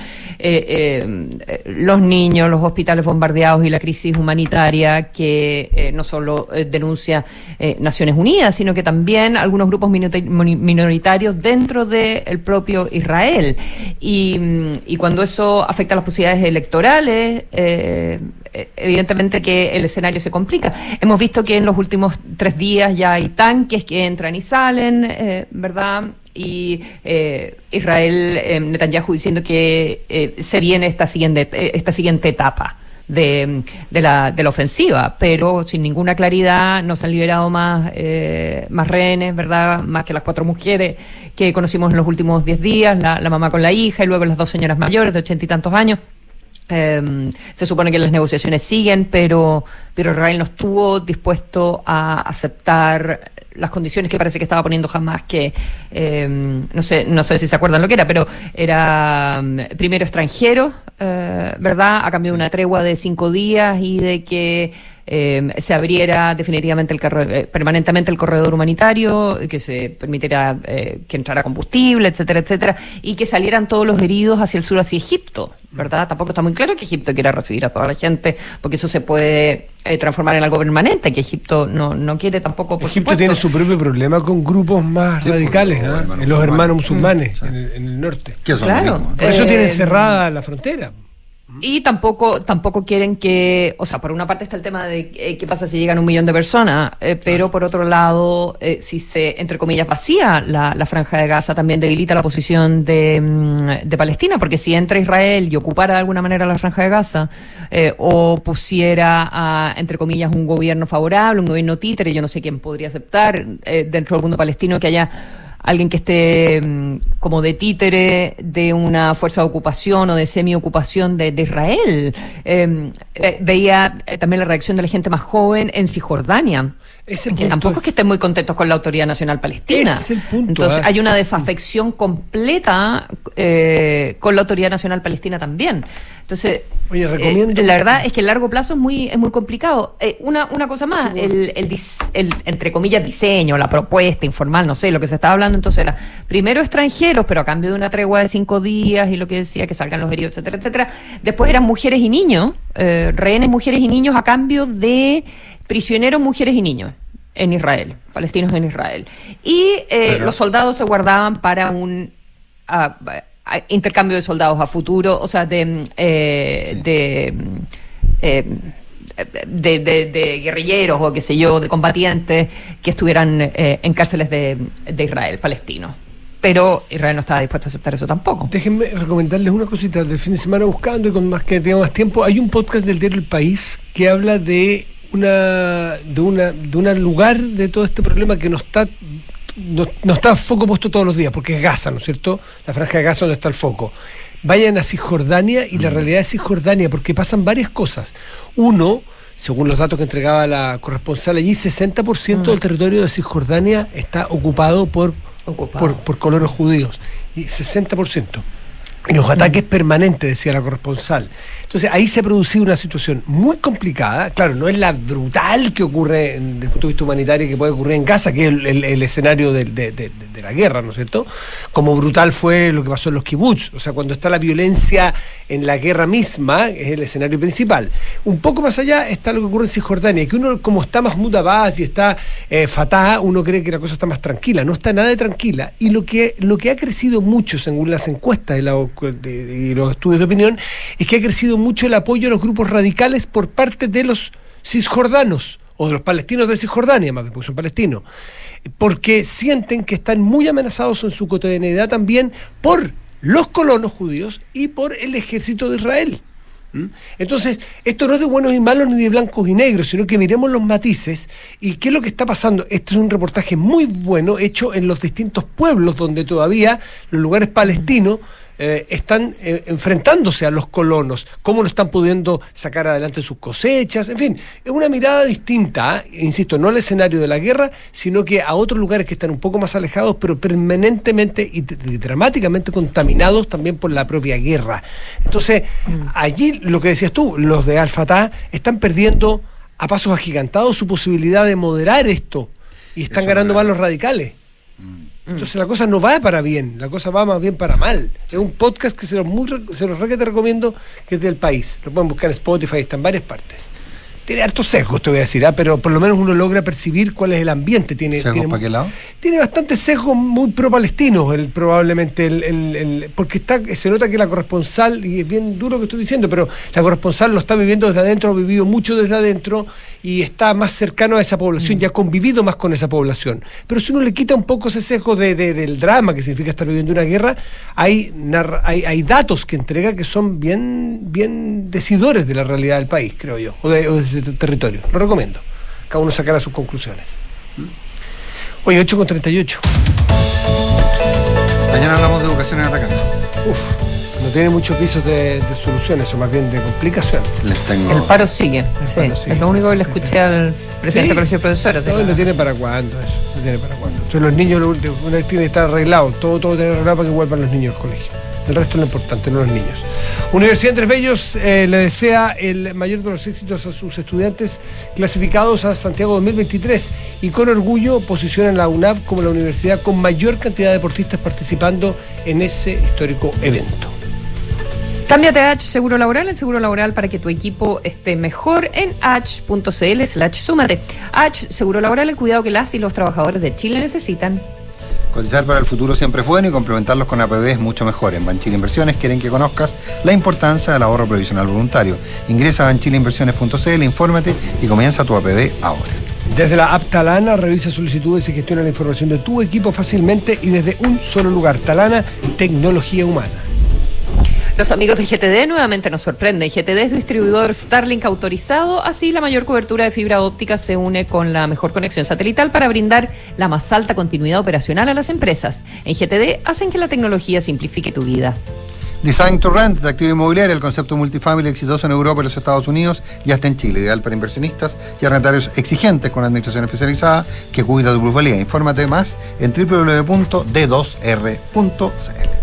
Los niños, los hospitales bombardeados y la crisis humanitaria que no solo denuncia Naciones Unidas, sino que también algunos grupos minoritarios dentro del propio Israel. Y, mm, y, cuando eso afecta a las posibilidades electorales, eh, evidentemente que el escenario se complica. Hemos visto que en los últimos tres días ya hay tanques que entran y salen, eh, ¿verdad? y eh, Israel, eh, Netanyahu diciendo que se viene esta siguiente, esta siguiente etapa. De, de, la, de la ofensiva, pero sin ninguna claridad no se han liberado más, más rehenes, ¿verdad? Más que las cuatro mujeres que conocimos en los últimos diez días, la, la mamá con la hija y luego las dos señoras mayores de ochenta y tantos años. se supone que las negociaciones siguen, pero, pero Israel no estuvo dispuesto a aceptar las condiciones que parece que estaba poniendo jamás que eh, no sé no sé si se acuerdan lo que era pero era mm, primero extranjero eh, verdad a cambio de una tregua de cinco días y de que eh, se abriera definitivamente el permanentemente el corredor humanitario que se permitiera que entrara combustible etcétera etcétera y que salieran todos los heridos hacia el sur hacia Egipto verdad tampoco está muy claro que Egipto quiera recibir a toda la gente porque eso se puede transformar en algo permanente que Egipto no, no quiere tampoco por
Egipto tiene su propio problema con grupos más radicales, ¿ah? los hermanos musulmanes, en, el, norte.
claro.
Por eso tienen cerrada la frontera.
Y tampoco, tampoco quieren que, o sea, por una parte está el tema de eh, qué pasa si llegan un millón de personas, eh, pero por otro lado, eh, si se, entre comillas, vacía la, la, franja de Gaza, también debilita la posición de, mm, de, Palestina, porque si entra Israel y ocupara de alguna manera la franja de Gaza, o pusiera, a, entre comillas, un gobierno favorable, un gobierno títere, yo no sé quién podría aceptar dentro del mundo palestino que haya alguien que esté mm, como de títere de una fuerza de ocupación o de semi-ocupación de, Israel. Em, eh, veía eh, también la reacción de la gente más joven en Cisjordania. Que tampoco es que estén muy contentos con la Autoridad Nacional Palestina. Entonces hay una desafección completa eh, con la Autoridad Nacional Palestina también. Entonces,
Oye, recomiendo...
la verdad es que el largo plazo es muy, es muy complicado. una, una cosa más, el, el, el, entre comillas, diseño, la propuesta informal, no sé, lo que se estaba hablando entonces era primero extranjeros, pero a cambio de una tregua de cinco días y lo que decía que salgan los heridos, etcétera, etcétera. Después eran mujeres y niños, eh, rehenes mujeres y niños a cambio de prisioneros mujeres y niños en Israel, palestinos en Israel. Y eh, los soldados se guardaban para un intercambio de soldados a futuro, o sea, de, eh, de de, de, guerrilleros o qué sé yo, de combatientes que estuvieran eh, en cárceles de, Israel, palestino Pero Israel no estaba dispuesto a aceptar eso tampoco.
Déjenme recomendarles una cosita del fin de semana buscando y con más que tenga más tiempo. Hay un podcast del diario El País que habla de una de una de un lugar de todo este problema que no está no, no, está foco puesto todos los días, porque es Gaza, ¿no es cierto? La franja de Gaza donde está el foco vayan a Cisjordania y la realidad es Cisjordania, porque pasan varias cosas. Uno, según los datos que entregaba la corresponsal allí, 60% del mm. territorio de Cisjordania está ocupado por, por, por colonos judíos. Y 60%. Y los ataques permanentes, decía la corresponsal. Entonces ahí se ha producido una situación muy complicada, claro, no es la brutal que ocurre desde el punto de vista humanitario que puede ocurrir en Gaza, que es el, escenario de, la guerra, ¿no es cierto? Como brutal fue lo que pasó en los kibbutz, o sea, cuando está la violencia en la guerra misma, es el escenario principal. Un poco más allá está lo que ocurre en Cisjordania, que uno como está más Abbas y está eh, Fatah, uno cree que la cosa está más tranquila, no está nada de tranquila. Y lo que, lo que ha crecido mucho, según las encuestas y los estudios de opinión, es que ha crecido mucho el apoyo a los grupos radicales por parte de los cisjordanos o de los palestinos de Cisjordania, más bien porque son palestinos, porque sienten que están muy amenazados en su cotidianidad también por los colonos judíos y por el ejército de Israel. Entonces, esto no es de buenos y malos ni de blancos y negros, sino que miremos los matices y qué es lo que está pasando. Este es un reportaje muy bueno hecho en los distintos pueblos donde todavía los lugares palestinos eh, están eh, enfrentándose a los colonos, cómo lo están pudiendo sacar adelante sus cosechas, en fin, es una mirada distinta, ¿eh? insisto, no al escenario de la guerra, sino que a otros lugares que están un poco más alejados, pero permanentemente y, dramáticamente contaminados también por la propia guerra. Entonces, mm. allí lo que decías tú, los de Al-Fatah están perdiendo a pasos agigantados su posibilidad de moderar esto y están ganando más los radicales. Mm. Entonces la cosa no va para bien, la cosa va más bien para mal. Es un podcast que se los, muy, se los re que te recomiendo que es del país. Lo pueden buscar en Spotify, está en varias partes. Tiene hartos sesgos, te voy a decir, ¿ah? pero por lo menos uno logra percibir cuál es el ambiente. Tiene,
¿Sesgos
tiene,
para qué lado?
tiene bastantes sesgos muy pro-palestinos, el, probablemente, el, el- el- porque está, se nota que la corresponsal, y es bien duro que estoy diciendo, pero la corresponsal lo está viviendo desde adentro, ha vivido mucho desde adentro y está más cercano a esa población, ya ha convivido más con esa población. Pero si uno le quita un poco ese sesgo de- de- del drama que significa estar viviendo una guerra, hay, narra- hay, hay datos que entrega que son bien, bien decidores de la realidad del país, creo yo, o de, o de ese territorio. Lo recomiendo. Cada uno sacará sus conclusiones. Oye, 8 con 38.
Mañana hablamos de educación en Atacama.
Uf, no tiene muchos pisos de, de soluciones, o más bien de complicaciones.
Les tengo.
El paro sigue. sí,
paro sigue.
Es lo único que le escuché
sí.
al presidente
Sí.
del Colegio de Profesores.
No, tiene para cuándo eso, no tiene para cuándo. Entonces los niños, lo último, una vez tiene que estar arreglado, todo, todo tiene que arreglado para que vuelvan los niños al colegio. El resto es lo importante, no los niños. Universidad Andrés Bellos eh, le desea el mayor de los éxitos a sus estudiantes clasificados a Santiago 2023 y con orgullo posiciona a la UNAV como la universidad con mayor cantidad de deportistas participando en ese histórico evento.
Cámbiate a H Seguro Laboral, el seguro laboral para que tu equipo esté mejor en h.cl slash súmate. H Seguro Laboral, el cuidado que las y los trabajadores de Chile necesitan.
Cotizar para el futuro siempre es bueno y complementarlos con APB es mucho mejor. En Banchile Inversiones quieren que conozcas la importancia del ahorro provisional voluntario. Ingresa a banchileinversiones.cl, infórmate y comienza tu APB ahora.
Desde la app Talana revisa solicitudes y gestiona la información de tu equipo fácilmente y desde un solo lugar. Talana, tecnología humana.
Los amigos de GTD nuevamente nos sorprenden. GTD es distribuidor Starlink autorizado, así la mayor cobertura de fibra óptica se une con la mejor conexión satelital para brindar la más alta continuidad operacional a las empresas. En GTD hacen que la tecnología simplifique tu vida.
Design to Rent de Activo Inmobiliaria, el concepto multifamily exitoso en Europa y los Estados Unidos y hasta en Chile, ideal para inversionistas y arrendatarios exigentes con administración especializada que cuida tu plusvalía. Infórmate más en www.d2r.cl.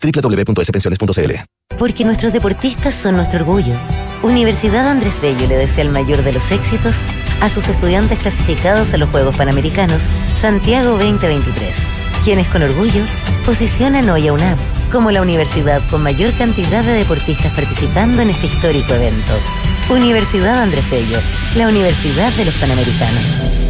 www.spensiones.cl.
Porque nuestros deportistas son nuestro orgullo. Universidad Andrés Bello le desea el mayor de los éxitos a sus estudiantes clasificados a los Juegos Panamericanos Santiago 2023, quienes con orgullo posicionan hoy a UNAP como la universidad con mayor cantidad de deportistas participando en este histórico evento. Universidad Andrés Bello, la Universidad de los Panamericanos.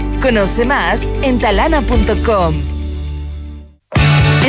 Conoce más en talana.com.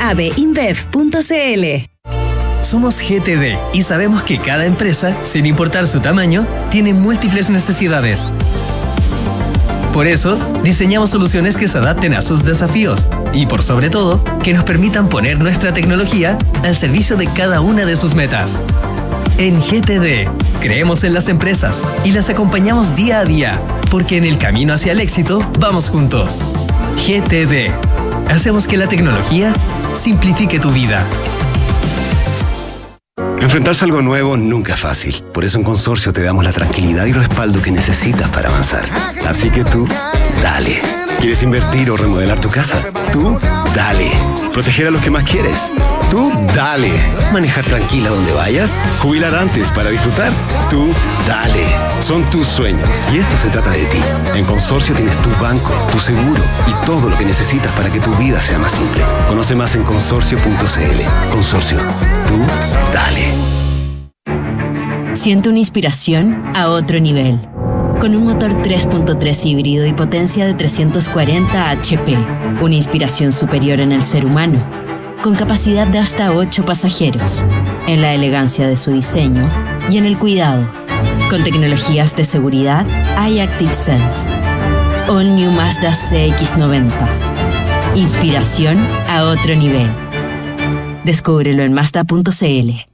abinbev.cl.
Somos GTD y sabemos que cada empresa, sin importar su tamaño, tiene múltiples necesidades. Por eso, diseñamos soluciones que se adapten a sus desafíos y, por sobre todo, que nos permitan poner nuestra tecnología al servicio de cada una de sus metas. En GTD, creemos en las empresas y las acompañamos día a día, porque en el camino hacia el éxito vamos juntos. GTD. Hacemos que la tecnología simplifique tu vida.
Enfrentarse a algo nuevo nunca es fácil. Por eso en Consorcio te damos la tranquilidad y respaldo que necesitas para avanzar. Así que tú, dale. ¿Quieres invertir o remodelar tu casa? Tú, dale. ¿Proteger a los que más quieres? Tú, dale. ¿Manejar tranquila donde vayas? ¿Jubilar antes para disfrutar? Tú, dale. Son tus sueños y esto se trata de ti. En Consorcio tienes tu banco, tu seguro y todo lo que necesitas para que tu vida sea más simple. Conoce más en consorcio.cl. Consorcio. Tú, dale.
Siente una inspiración a otro nivel. Con un motor 3.3 híbrido y potencia de 340 HP. Una inspiración superior en el ser humano. Con capacidad de hasta 8 pasajeros. En la elegancia de su diseño y en el cuidado. Con tecnologías de seguridad iActive Sense. All New Mazda CX90. Inspiración a otro nivel. Descúbrelo en Mazda.cl.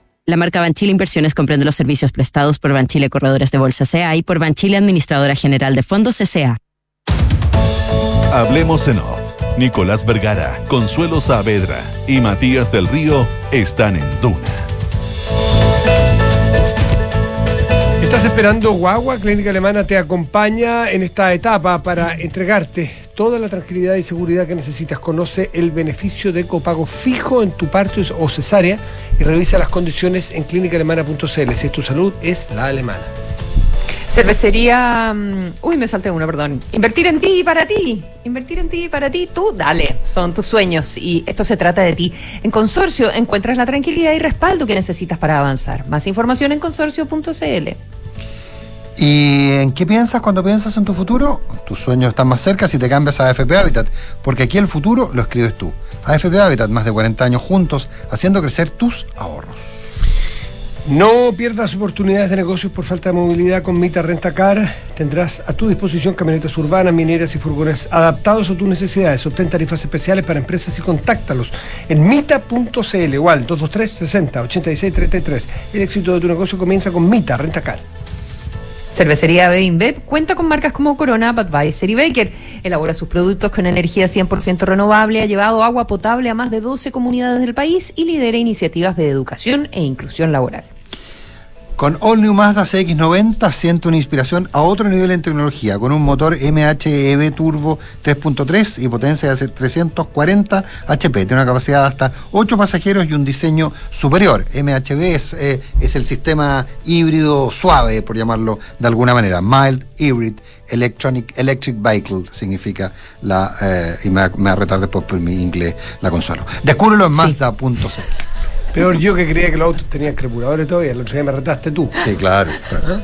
La marca Banchile Inversiones comprende los servicios prestados por Banchile Corredores de Bolsa CA y por Banchile Administradora General de Fondos CA.
Hablemos en off. Nicolás Vergara, Consuelo Saavedra y Matías del Río están en Duna.
¿Estás esperando guagua? Clínica Alemana te acompaña en esta etapa para entregarte toda la tranquilidad y seguridad que necesitas. Conoce el beneficio de copago fijo en tu parto o cesárea y revisa las condiciones en clínicaalemana.cl. Si es tu salud, es la alemana.
Cervecería. mm, Uy, me salté uno, perdón. Invertir en ti y para ti. Invertir en ti y para ti. Tú, dale. Son tus sueños y esto se trata de ti. En Consorcio encuentras la tranquilidad y respaldo que necesitas para avanzar. Más información en consorcio.cl.
¿Y en qué piensas cuando piensas en tu futuro? Tus sueños están más cerca si te cambias a AFP Habitat, porque aquí el futuro lo escribes tú. AFP Habitat, más de 40 años juntos, haciendo crecer tus ahorros.
No pierdas oportunidades de negocios por falta de movilidad con Mita Rentacar. Tendrás a tu disposición camionetas urbanas, mineras y furgones adaptados a tus necesidades. Obtén tarifas especiales para empresas y contáctalos en mita.cl, igual 223 60 86 33. El éxito de tu negocio comienza con Mita Rentacar.
Cervecería Beinbev cuenta con marcas como Corona, Budweiser y Baker. Elabora sus productos con energía 100% renovable, ha llevado agua potable a más de 12 comunidades del país y lidera iniciativas de educación e inclusión laboral.
Con All New Mazda CX90 siento una inspiración a otro nivel en tecnología, con un motor MHEV Turbo 3.3 y potencia de 340 HP. Tiene una capacidad de hasta 8 pasajeros y un diseño superior. MHV es, eh, es el sistema híbrido suave, por llamarlo de alguna manera. Mild Hybrid Electronic Electric Vehicle significa la... eh, y me, va- me va a retar después por mi inglés la consuelo. Descúbrelo en Mazda.cl.
Peor yo que creía que los autos tenían carburadores todavía. El otro día me retaste tú.
Sí, claro. claro.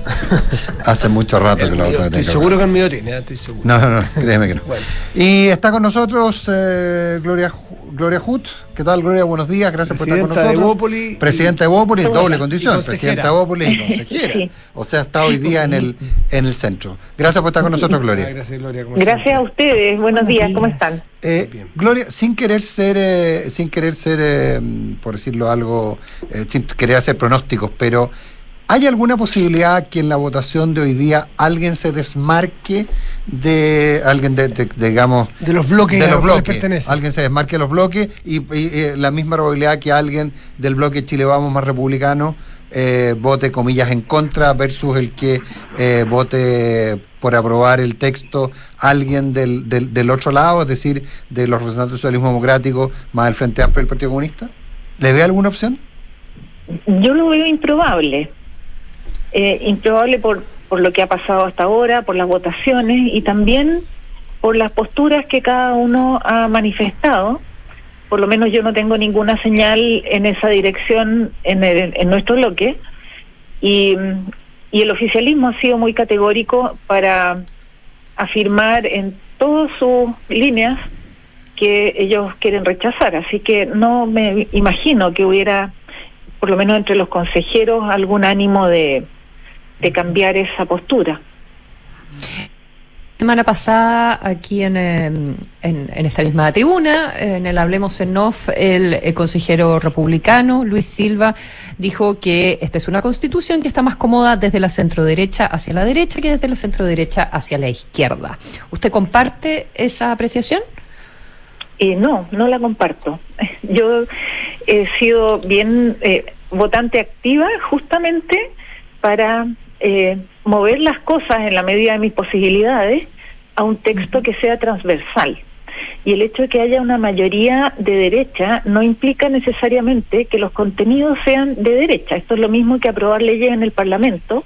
Hace mucho rato que lo autos
Estoy seguro que el mío tiene, ¿eh? estoy seguro.
No, no, no, créeme que no.
Bueno.
Y está con nosotros eh, Gloria, Ju- Gloria Hut. ¿Qué tal, Gloria? Buenos días, gracias por estar con
Presidenta de
nosotros.
Bópoli y-
Presidenta de Bópoli doble
y
condición, presidenta de Bópoli y consejera.
Sí.
O sea, está hoy día en el, en el centro. Gracias por estar con nosotros, Gloria.
Gracias, Gloria.
Gracias a ustedes. Buenos, días. ¿cómo están?
Eh, Gloria, sin querer ser, eh, sin querer ser, eh, por decirlo algo, eh, sin querer hacer pronósticos, pero ¿hay alguna posibilidad que en la votación de hoy día alguien se desmarque de alguien de, de- de, digamos
De los bloques
de los bloques,
pertenece.
alguien se desmarque de los bloques y, y, eh, la misma probabilidad que alguien del bloque Chile Vamos más republicano eh, vote comillas en contra versus el que eh, vote por aprobar el texto alguien del, del, del otro lado, es decir, de los representantes del socialismo democrático más el Frente Amplio del Partido Comunista? ¿Le ve alguna opción?
Yo lo veo improbable. Eh, improbable por, por lo que ha pasado hasta ahora, por las votaciones y también por las posturas que cada uno ha manifestado. Por lo menos yo no tengo ninguna señal en esa dirección en, el- en nuestro bloque. Y, y el oficialismo ha sido muy categórico para afirmar en todas sus líneas que ellos quieren rechazar. Así que no me imagino que hubiera, por lo menos entre los consejeros, algún ánimo de, de cambiar esa postura.
Semana pasada, aquí en, eh, en, en esta misma tribuna, en el Hablemos en Off, el, eh, consejero republicano Luis Silva dijo que esta es una constitución que está más cómoda desde la centro derecha hacia la derecha que desde la centro derecha hacia la izquierda. ¿Usted comparte esa apreciación?
Eh, no, no la comparto. Yo he sido bien eh, votante activa justamente para eh, mover las cosas en la medida de mis posibilidades a un texto que sea transversal. Y el hecho de que haya una mayoría de derecha no implica necesariamente que los contenidos sean de derecha. Esto es lo mismo que aprobar leyes en el Parlamento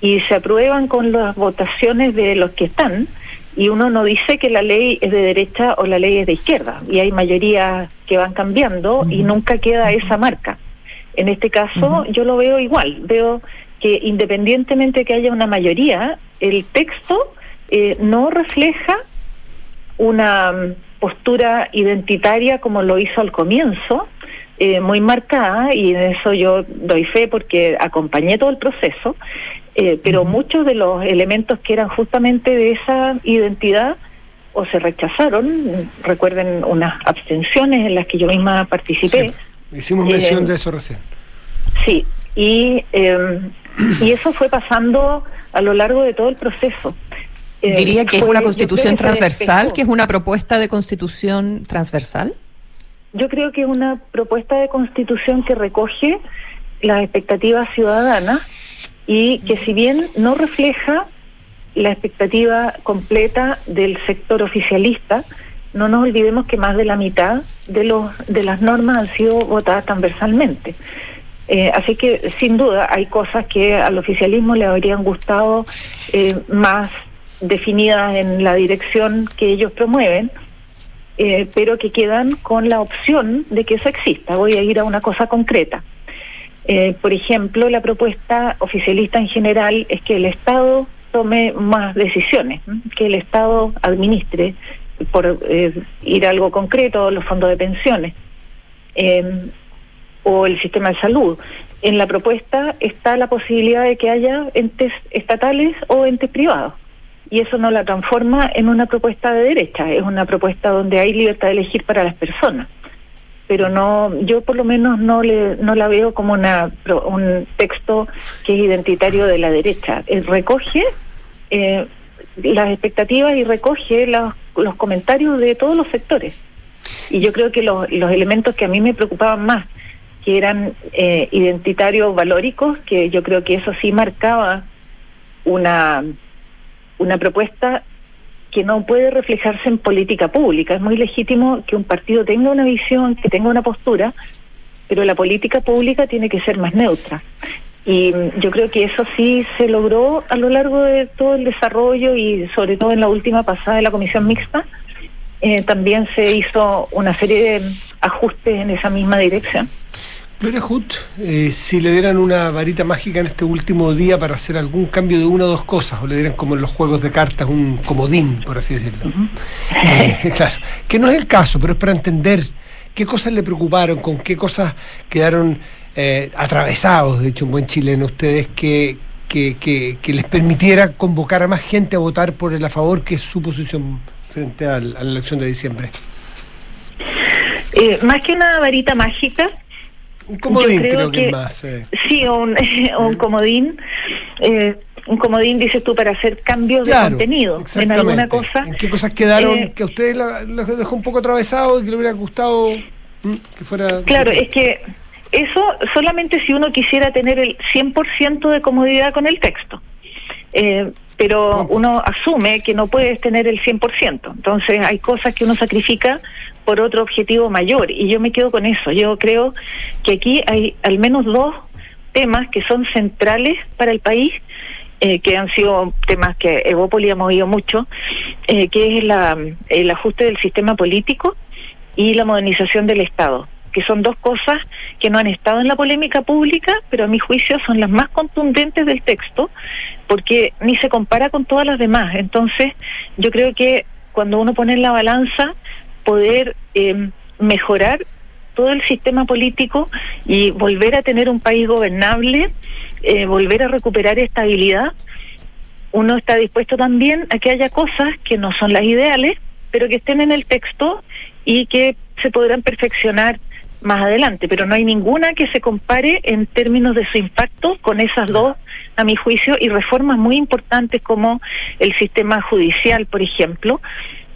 y se aprueban con las votaciones de los que están y uno no dice que la ley es de derecha o la ley es de izquierda y hay mayorías que van cambiando y nunca queda esa marca. En este caso yo lo veo igual, veo que independientemente de que haya una mayoría, el texto eh, no refleja una mm, postura identitaria como lo hizo al comienzo, eh, muy marcada, y en eso yo doy fe porque acompañé todo el proceso, eh, pero muchos de los elementos que eran justamente de esa identidad o se rechazaron, recuerden unas abstenciones en las que yo misma participé.
Hicimos
Eh,
mención de eso recién.
Sí, y, eh, y eso fue pasando a lo largo de todo el proceso. Eh,
Diría que es una constitución transversal, que es una propuesta de constitución transversal.
Yo creo que es una propuesta de constitución que recoge las expectativas ciudadanas y que si bien no refleja la expectativa completa del sector oficialista, no nos olvidemos que más de la mitad de los de las normas han sido votadas transversalmente. Eh, así que sin duda hay cosas que al oficialismo le habrían gustado eh, más definidas en la dirección que ellos promueven, eh, pero que quedan con la opción de que eso exista. Voy a ir a una cosa concreta. Eh, por ejemplo, la propuesta oficialista en general es que el Estado tome más decisiones, que el Estado administre, por ir a algo concreto, los fondos de pensiones o el sistema de salud. En la propuesta está la posibilidad de que haya entes estatales o entes privados. Y eso no la transforma en una propuesta de derecha, es una propuesta donde hay libertad de elegir para las personas. Pero no, yo por lo menos no le, no la veo como una un texto que es identitario de la derecha. Eh, recoge eh, las expectativas y recoge los, los comentarios de todos los sectores. Y yo creo que los, los elementos que a mí me preocupaban más, que eran eh, identitarios valóricos, que yo creo que eso sí marcaba una, una propuesta que no puede reflejarse en política pública. Es muy legítimo que un partido tenga una visión, que tenga una postura, pero la política pública tiene que ser más neutra. Y mm, yo creo que eso sí se logró a lo largo de todo el desarrollo y sobre todo en la última pasada de la comisión mixta. eh, también se hizo una serie de ajustes en esa misma dirección.
Gloria Hut, eh, si le dieran una varita mágica en este último día para hacer algún cambio de una o dos cosas, o le dieran como en los juegos de cartas un comodín, por así decirlo. Eh, claro, que no es el caso, pero es para entender ¿Qué cosas le preocuparon? ¿Con qué cosas quedaron eh, atravesados, de hecho, un buen chileno, ustedes que, que, que, que les permitiera convocar a más gente a votar por el a favor, que es su posición frente al- a la elección de diciembre?
Eh, más que una varita mágica,
Un comodín creo, que, es más. eh.
Sí, un, un comodín. eh, un comodín, dices tú, para hacer cambios
Claro,
de contenido en alguna cosa.
¿En qué cosas quedaron
Eh,
que a ustedes los dejó un poco atravesados y que le hubiera gustado mm, que fuera...
Claro, es que eso solamente si uno quisiera tener el 100% de comodidad con el texto. Eh, pero uno asume que no puedes tener el 100%. Entonces hay cosas que uno sacrifica por otro objetivo mayor. Y yo me quedo con eso. Yo creo que aquí hay al menos dos temas que son centrales para el país, eh, que han sido temas que Evópoli ha movido mucho, eh, que es el ajuste del sistema político y la modernización del Estado, que son dos cosas que no han estado en la polémica pública, pero a mi juicio son las más contundentes del texto, porque ni se compara con todas las demás. Entonces, yo creo que cuando uno pone en la balanza, poder eh, mejorar todo el sistema político y volver a tener un país gobernable, eh, volver a recuperar estabilidad, uno está dispuesto también a que haya cosas que no son las ideales, pero que estén en el texto y que se podrán perfeccionar más adelante, pero no hay ninguna que se compare en términos de su impacto con esas dos, a mi juicio, y reformas muy importantes como el sistema judicial, por ejemplo,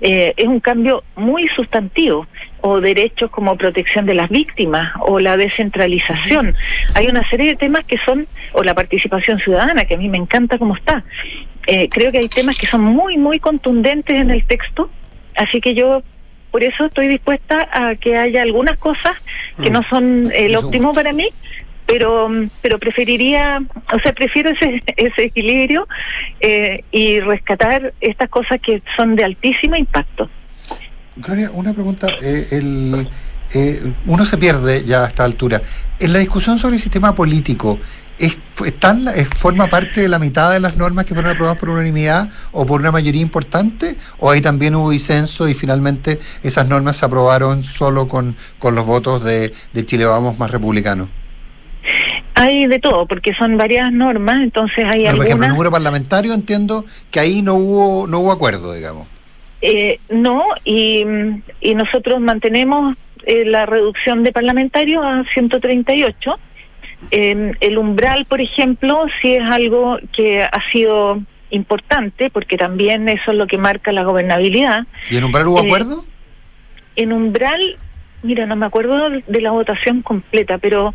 eh, es un cambio muy sustantivo, o derechos como protección de las víctimas, o la descentralización. Hay una serie de temas que son, o la participación ciudadana, que a mí me encanta cómo está. Eh, creo que hay temas que son muy, muy contundentes en el texto, así que yo por eso estoy dispuesta a que haya algunas cosas que
Mm.
no son el óptimo para mí, pero pero preferiría, o sea, prefiero ese, ese equilibrio eh, y rescatar estas cosas que son de altísimo impacto.
Gloria, una pregunta. eh, el, eh, uno se pierde ya a esta altura. En la discusión sobre el sistema político, ¿es, están, es- ¿forma parte de la mitad de las normas que fueron aprobadas por unanimidad o por una mayoría importante? ¿O ahí también hubo disenso y finalmente esas normas se aprobaron solo con, con los votos de, de Chile Vamos más republicanos?
Hay de todo, porque son varias normas, entonces hay
Pero, por ejemplo, el
algunas...
número parlamentario entiendo que ahí no hubo, no hubo acuerdo, digamos.
Eh, no, y, y nosotros mantenemos eh, la reducción de parlamentarios a 138. Eh, el umbral, por ejemplo, sí es algo que ha sido importante, porque también eso es lo que marca la gobernabilidad.
¿Y en umbral hubo
Eh,
acuerdo?
En umbral, mira, no me acuerdo de la votación completa, pero...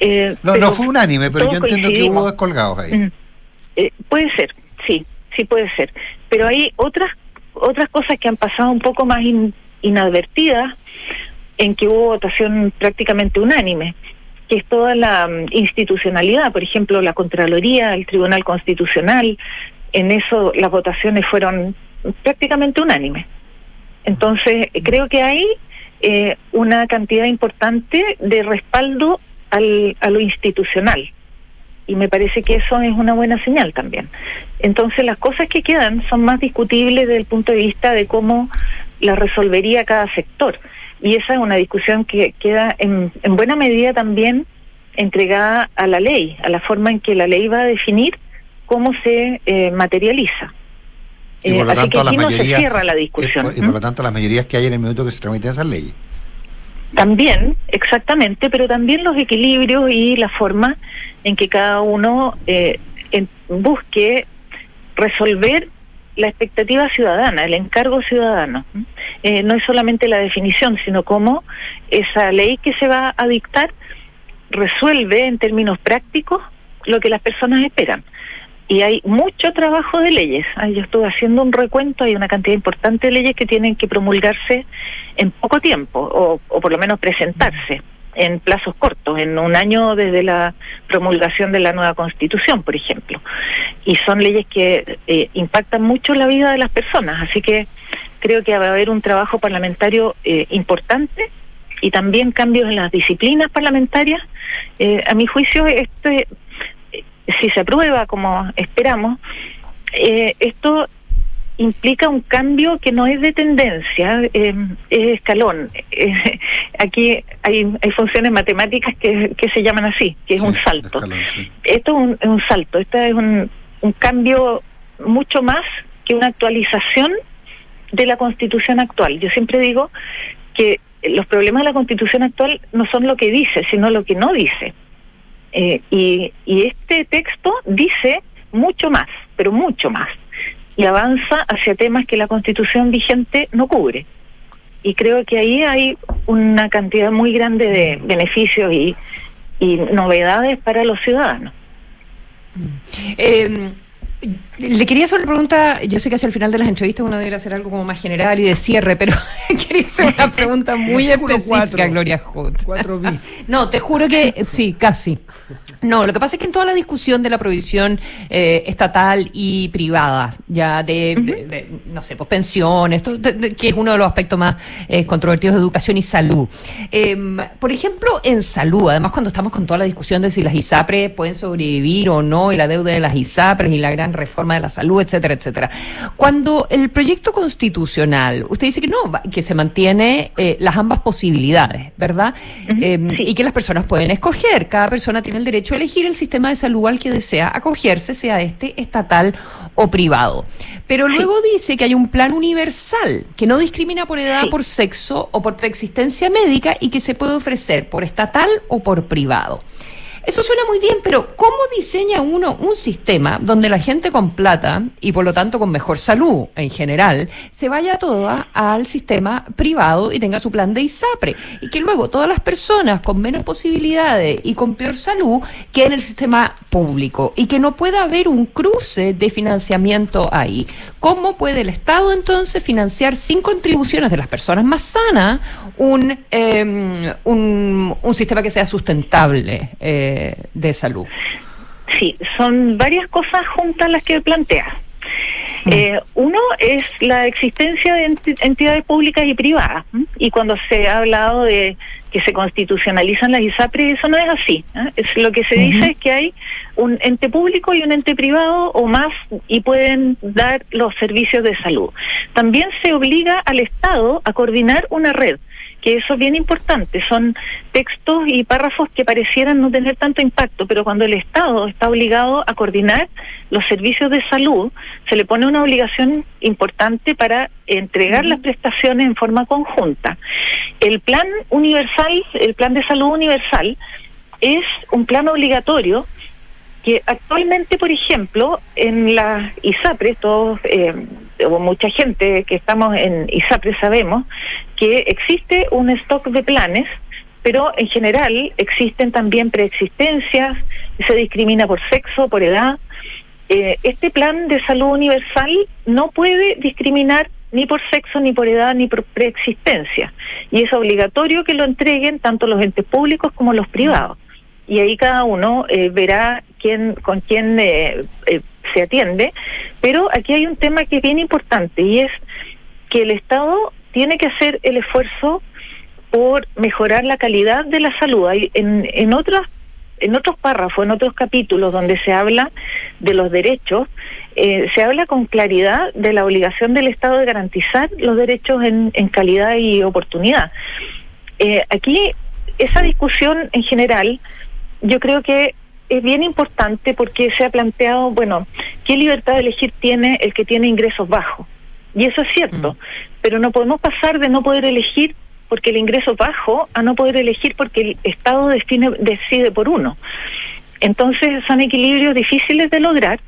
eh,
No, fue unánime, pero yo entiendo que hubo descolgados ahí.
Mm. Eh, puede ser, sí, sí puede ser. Pero hay otras otras cosas que han pasado un poco más in- inadvertidas en que hubo votación prácticamente unánime, que es toda la mm, institucionalidad, por ejemplo, la Contraloría, el Tribunal Constitucional, en eso las votaciones fueron prácticamente unánimes. Entonces, creo que hay eh, una cantidad importante de respaldo al, a lo institucional y me parece que eso es una buena señal también. Entonces las cosas que quedan son más discutibles desde el punto de vista de cómo las resolvería cada sector. Y esa es una discusión que queda en, en buena medida también entregada a la ley, a la forma en que la ley va a definir cómo se eh, materializa.
Y por
Eh,
lo
así que
tanto, las
aquí no se
mayorías-
cierra la
Y
discusión.
por, y por lo tanto, las mayorías que hay en el minuto que se tramiten esas leyes.
También, exactamente, pero también los equilibrios y la forma en que cada uno eh, busque resolver la expectativa ciudadana, el encargo ciudadano. Eh, no es solamente la definición, sino cómo esa ley que se va a dictar resuelve en términos prácticos lo que las personas esperan. Y hay mucho trabajo de leyes. Yo estuve haciendo un recuento, hay una cantidad importante de leyes que tienen que promulgarse en poco tiempo, o, o por lo menos presentarse en plazos cortos, en un año desde la promulgación de la nueva constitución, por ejemplo. Y son leyes que eh, impactan mucho la vida de las personas, así que creo que va a haber un trabajo parlamentario eh, importante y también cambios en las disciplinas parlamentarias. Eh, a mi juicio, este, si se aprueba como esperamos, eh, esto implica un cambio que no es de tendencia, eh, es escalón. Eh, aquí hay, hay funciones matemáticas que, que se llaman así, que es un salto. Esto es un, es un salto, esto es un, un cambio mucho más que una actualización de la constitución actual. Yo siempre digo que los problemas de la constitución actual no son lo que dice, sino lo que no dice. Eh, y, este texto dice mucho más, pero mucho más, y avanza hacia temas que la constitución vigente no cubre. Y creo que ahí hay una cantidad muy grande de beneficios y, y novedades para los ciudadanos.
Eh, le quería hacer una pregunta, yo sé que hacia el final de las entrevistas uno debería hacer algo como más general y de cierre, pero quería hacer una pregunta muy específica, Gloria Hood.
Cuatro bis.
No, te juro que sí, casi. No, lo que pasa es que en toda la discusión de la provisión eh, estatal y privada, ya de, de- de, no sé, pues pensiones, todo- de- de- que es uno de los aspectos más eh, controvertidos de educación y salud. Em, por ejemplo, en salud, además cuando estamos con toda la discusión de si las ISAPRES pueden sobrevivir o no, y la deuda de las ISAPRES y la gran reforma de la salud, etcétera, etcétera. Cuando el proyecto constitucional, usted dice que no, que se mantiene eh, las ambas posibilidades, ¿verdad? Em, Y que las personas pueden escoger, cada persona tiene el derecho a elegir el sistema de salud al que desea acogerse, sea este estatal o privado. Pero luego dice que hay un plan universal que no discrimina por edad, por sexo o por preexistencia médica y que se puede ofrecer por estatal o por privado. Eso suena muy bien, pero ¿cómo diseña uno un sistema donde la gente con plata y por lo tanto con mejor salud en general se vaya toda al sistema privado y tenga su plan de ISAPRE? Y que luego todas las personas con menos posibilidades y con peor salud queden en el sistema público y que no pueda haber un cruce de financiamiento ahí. ¿Cómo puede el Estado entonces financiar sin contribuciones de las personas más sanas un, eh, un, sistema que sea sustentable eh, de salud?
Sí, son varias cosas juntas las que plantea. Eh, uno es la existencia de enti- entidades públicas y privadas. ¿m? Y cuando se ha hablado de que se constitucionalizan las ISAPRES, eso no es así. ¿eh? Es, lo que se dice es que hay un ente público y un ente privado o más y pueden dar los servicios de salud. También se obliga al Estado a coordinar una red que eso es bien importante. Son textos y párrafos que parecieran no tener tanto impacto, pero cuando el Estado está obligado a coordinar los servicios de salud, se le pone una obligación importante para entregar las prestaciones en forma conjunta. El plan universal, el plan de salud universal, es un plan obligatorio que actualmente, por ejemplo, en la ISAPRES, todos, eh, o mucha gente que estamos en ISAPRES sabemos que existe un stock de planes, pero en general existen también preexistencias, se discrimina por sexo, por edad. Eh, este plan de salud universal no puede discriminar ni por sexo, ni por edad, ni por preexistencia. Y es obligatorio que lo entreguen tanto los entes públicos como los privados. Y ahí cada uno eh, verá quién, con quién eh, eh, se atiende. Pero aquí hay un tema que es bien importante y es que el Estado tiene que hacer el esfuerzo por mejorar la calidad de la salud. Hay, en, en otras en otros párrafos, en otros capítulos donde se habla de los derechos, eh, se habla con claridad de la obligación del Estado de garantizar los derechos en, en calidad y oportunidad. Eh, aquí, esa discusión en general, yo creo que es bien importante porque se ha planteado, bueno, ¿qué libertad de elegir tiene el que tiene ingresos bajos? Y eso es cierto, pero no podemos pasar de no poder elegir porque el ingreso es bajo a no poder elegir porque el Estado define, decide por uno. Entonces son equilibrios difíciles de lograr,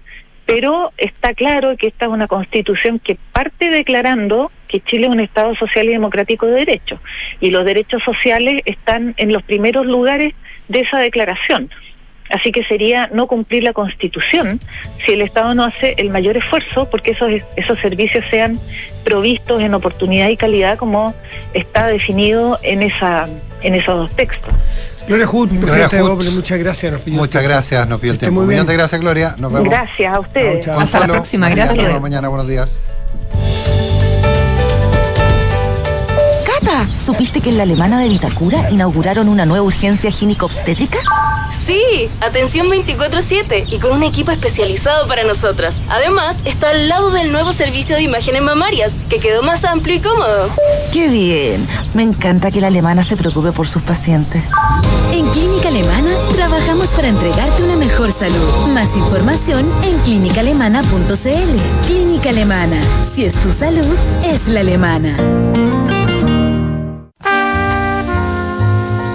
pero está claro que esta es una constitución que parte declarando que Chile es un Estado social y democrático de derechos, y los derechos sociales están en los primeros lugares de esa declaración. Así que sería no cumplir la Constitución si el Estado no hace el mayor esfuerzo porque esos, esos servicios sean provistos en oportunidad y calidad como está definido en, esa, en esos dos textos.
Gloria Hood,
Gloria
presidenta de muchas gracias. Nos el
Muchas gracias, nos pidió el tiempo.
muy
Un
bien.
millón de gracias, Gloria. Nos vemos.
Gracias a ustedes.
Chao, chao.
Hasta la próxima, gracias.
nos vemos Mañana, buenos días.
Cata,
¿supiste que en la alemana de Vitacura inauguraron una nueva urgencia gínico-obstétrica?
Sí, atención 24/7 y con un equipo especializado para nosotras. Además, está al lado del nuevo servicio de imágenes mamarias, que quedó más amplio y cómodo.
¡Qué bien! Me encanta que la alemana se preocupe por sus pacientes.
En Clínica Alemana trabajamos para entregarte una mejor salud. Más información en clínicaalemana.cl. Clínica Alemana. Si es tu salud, es la alemana.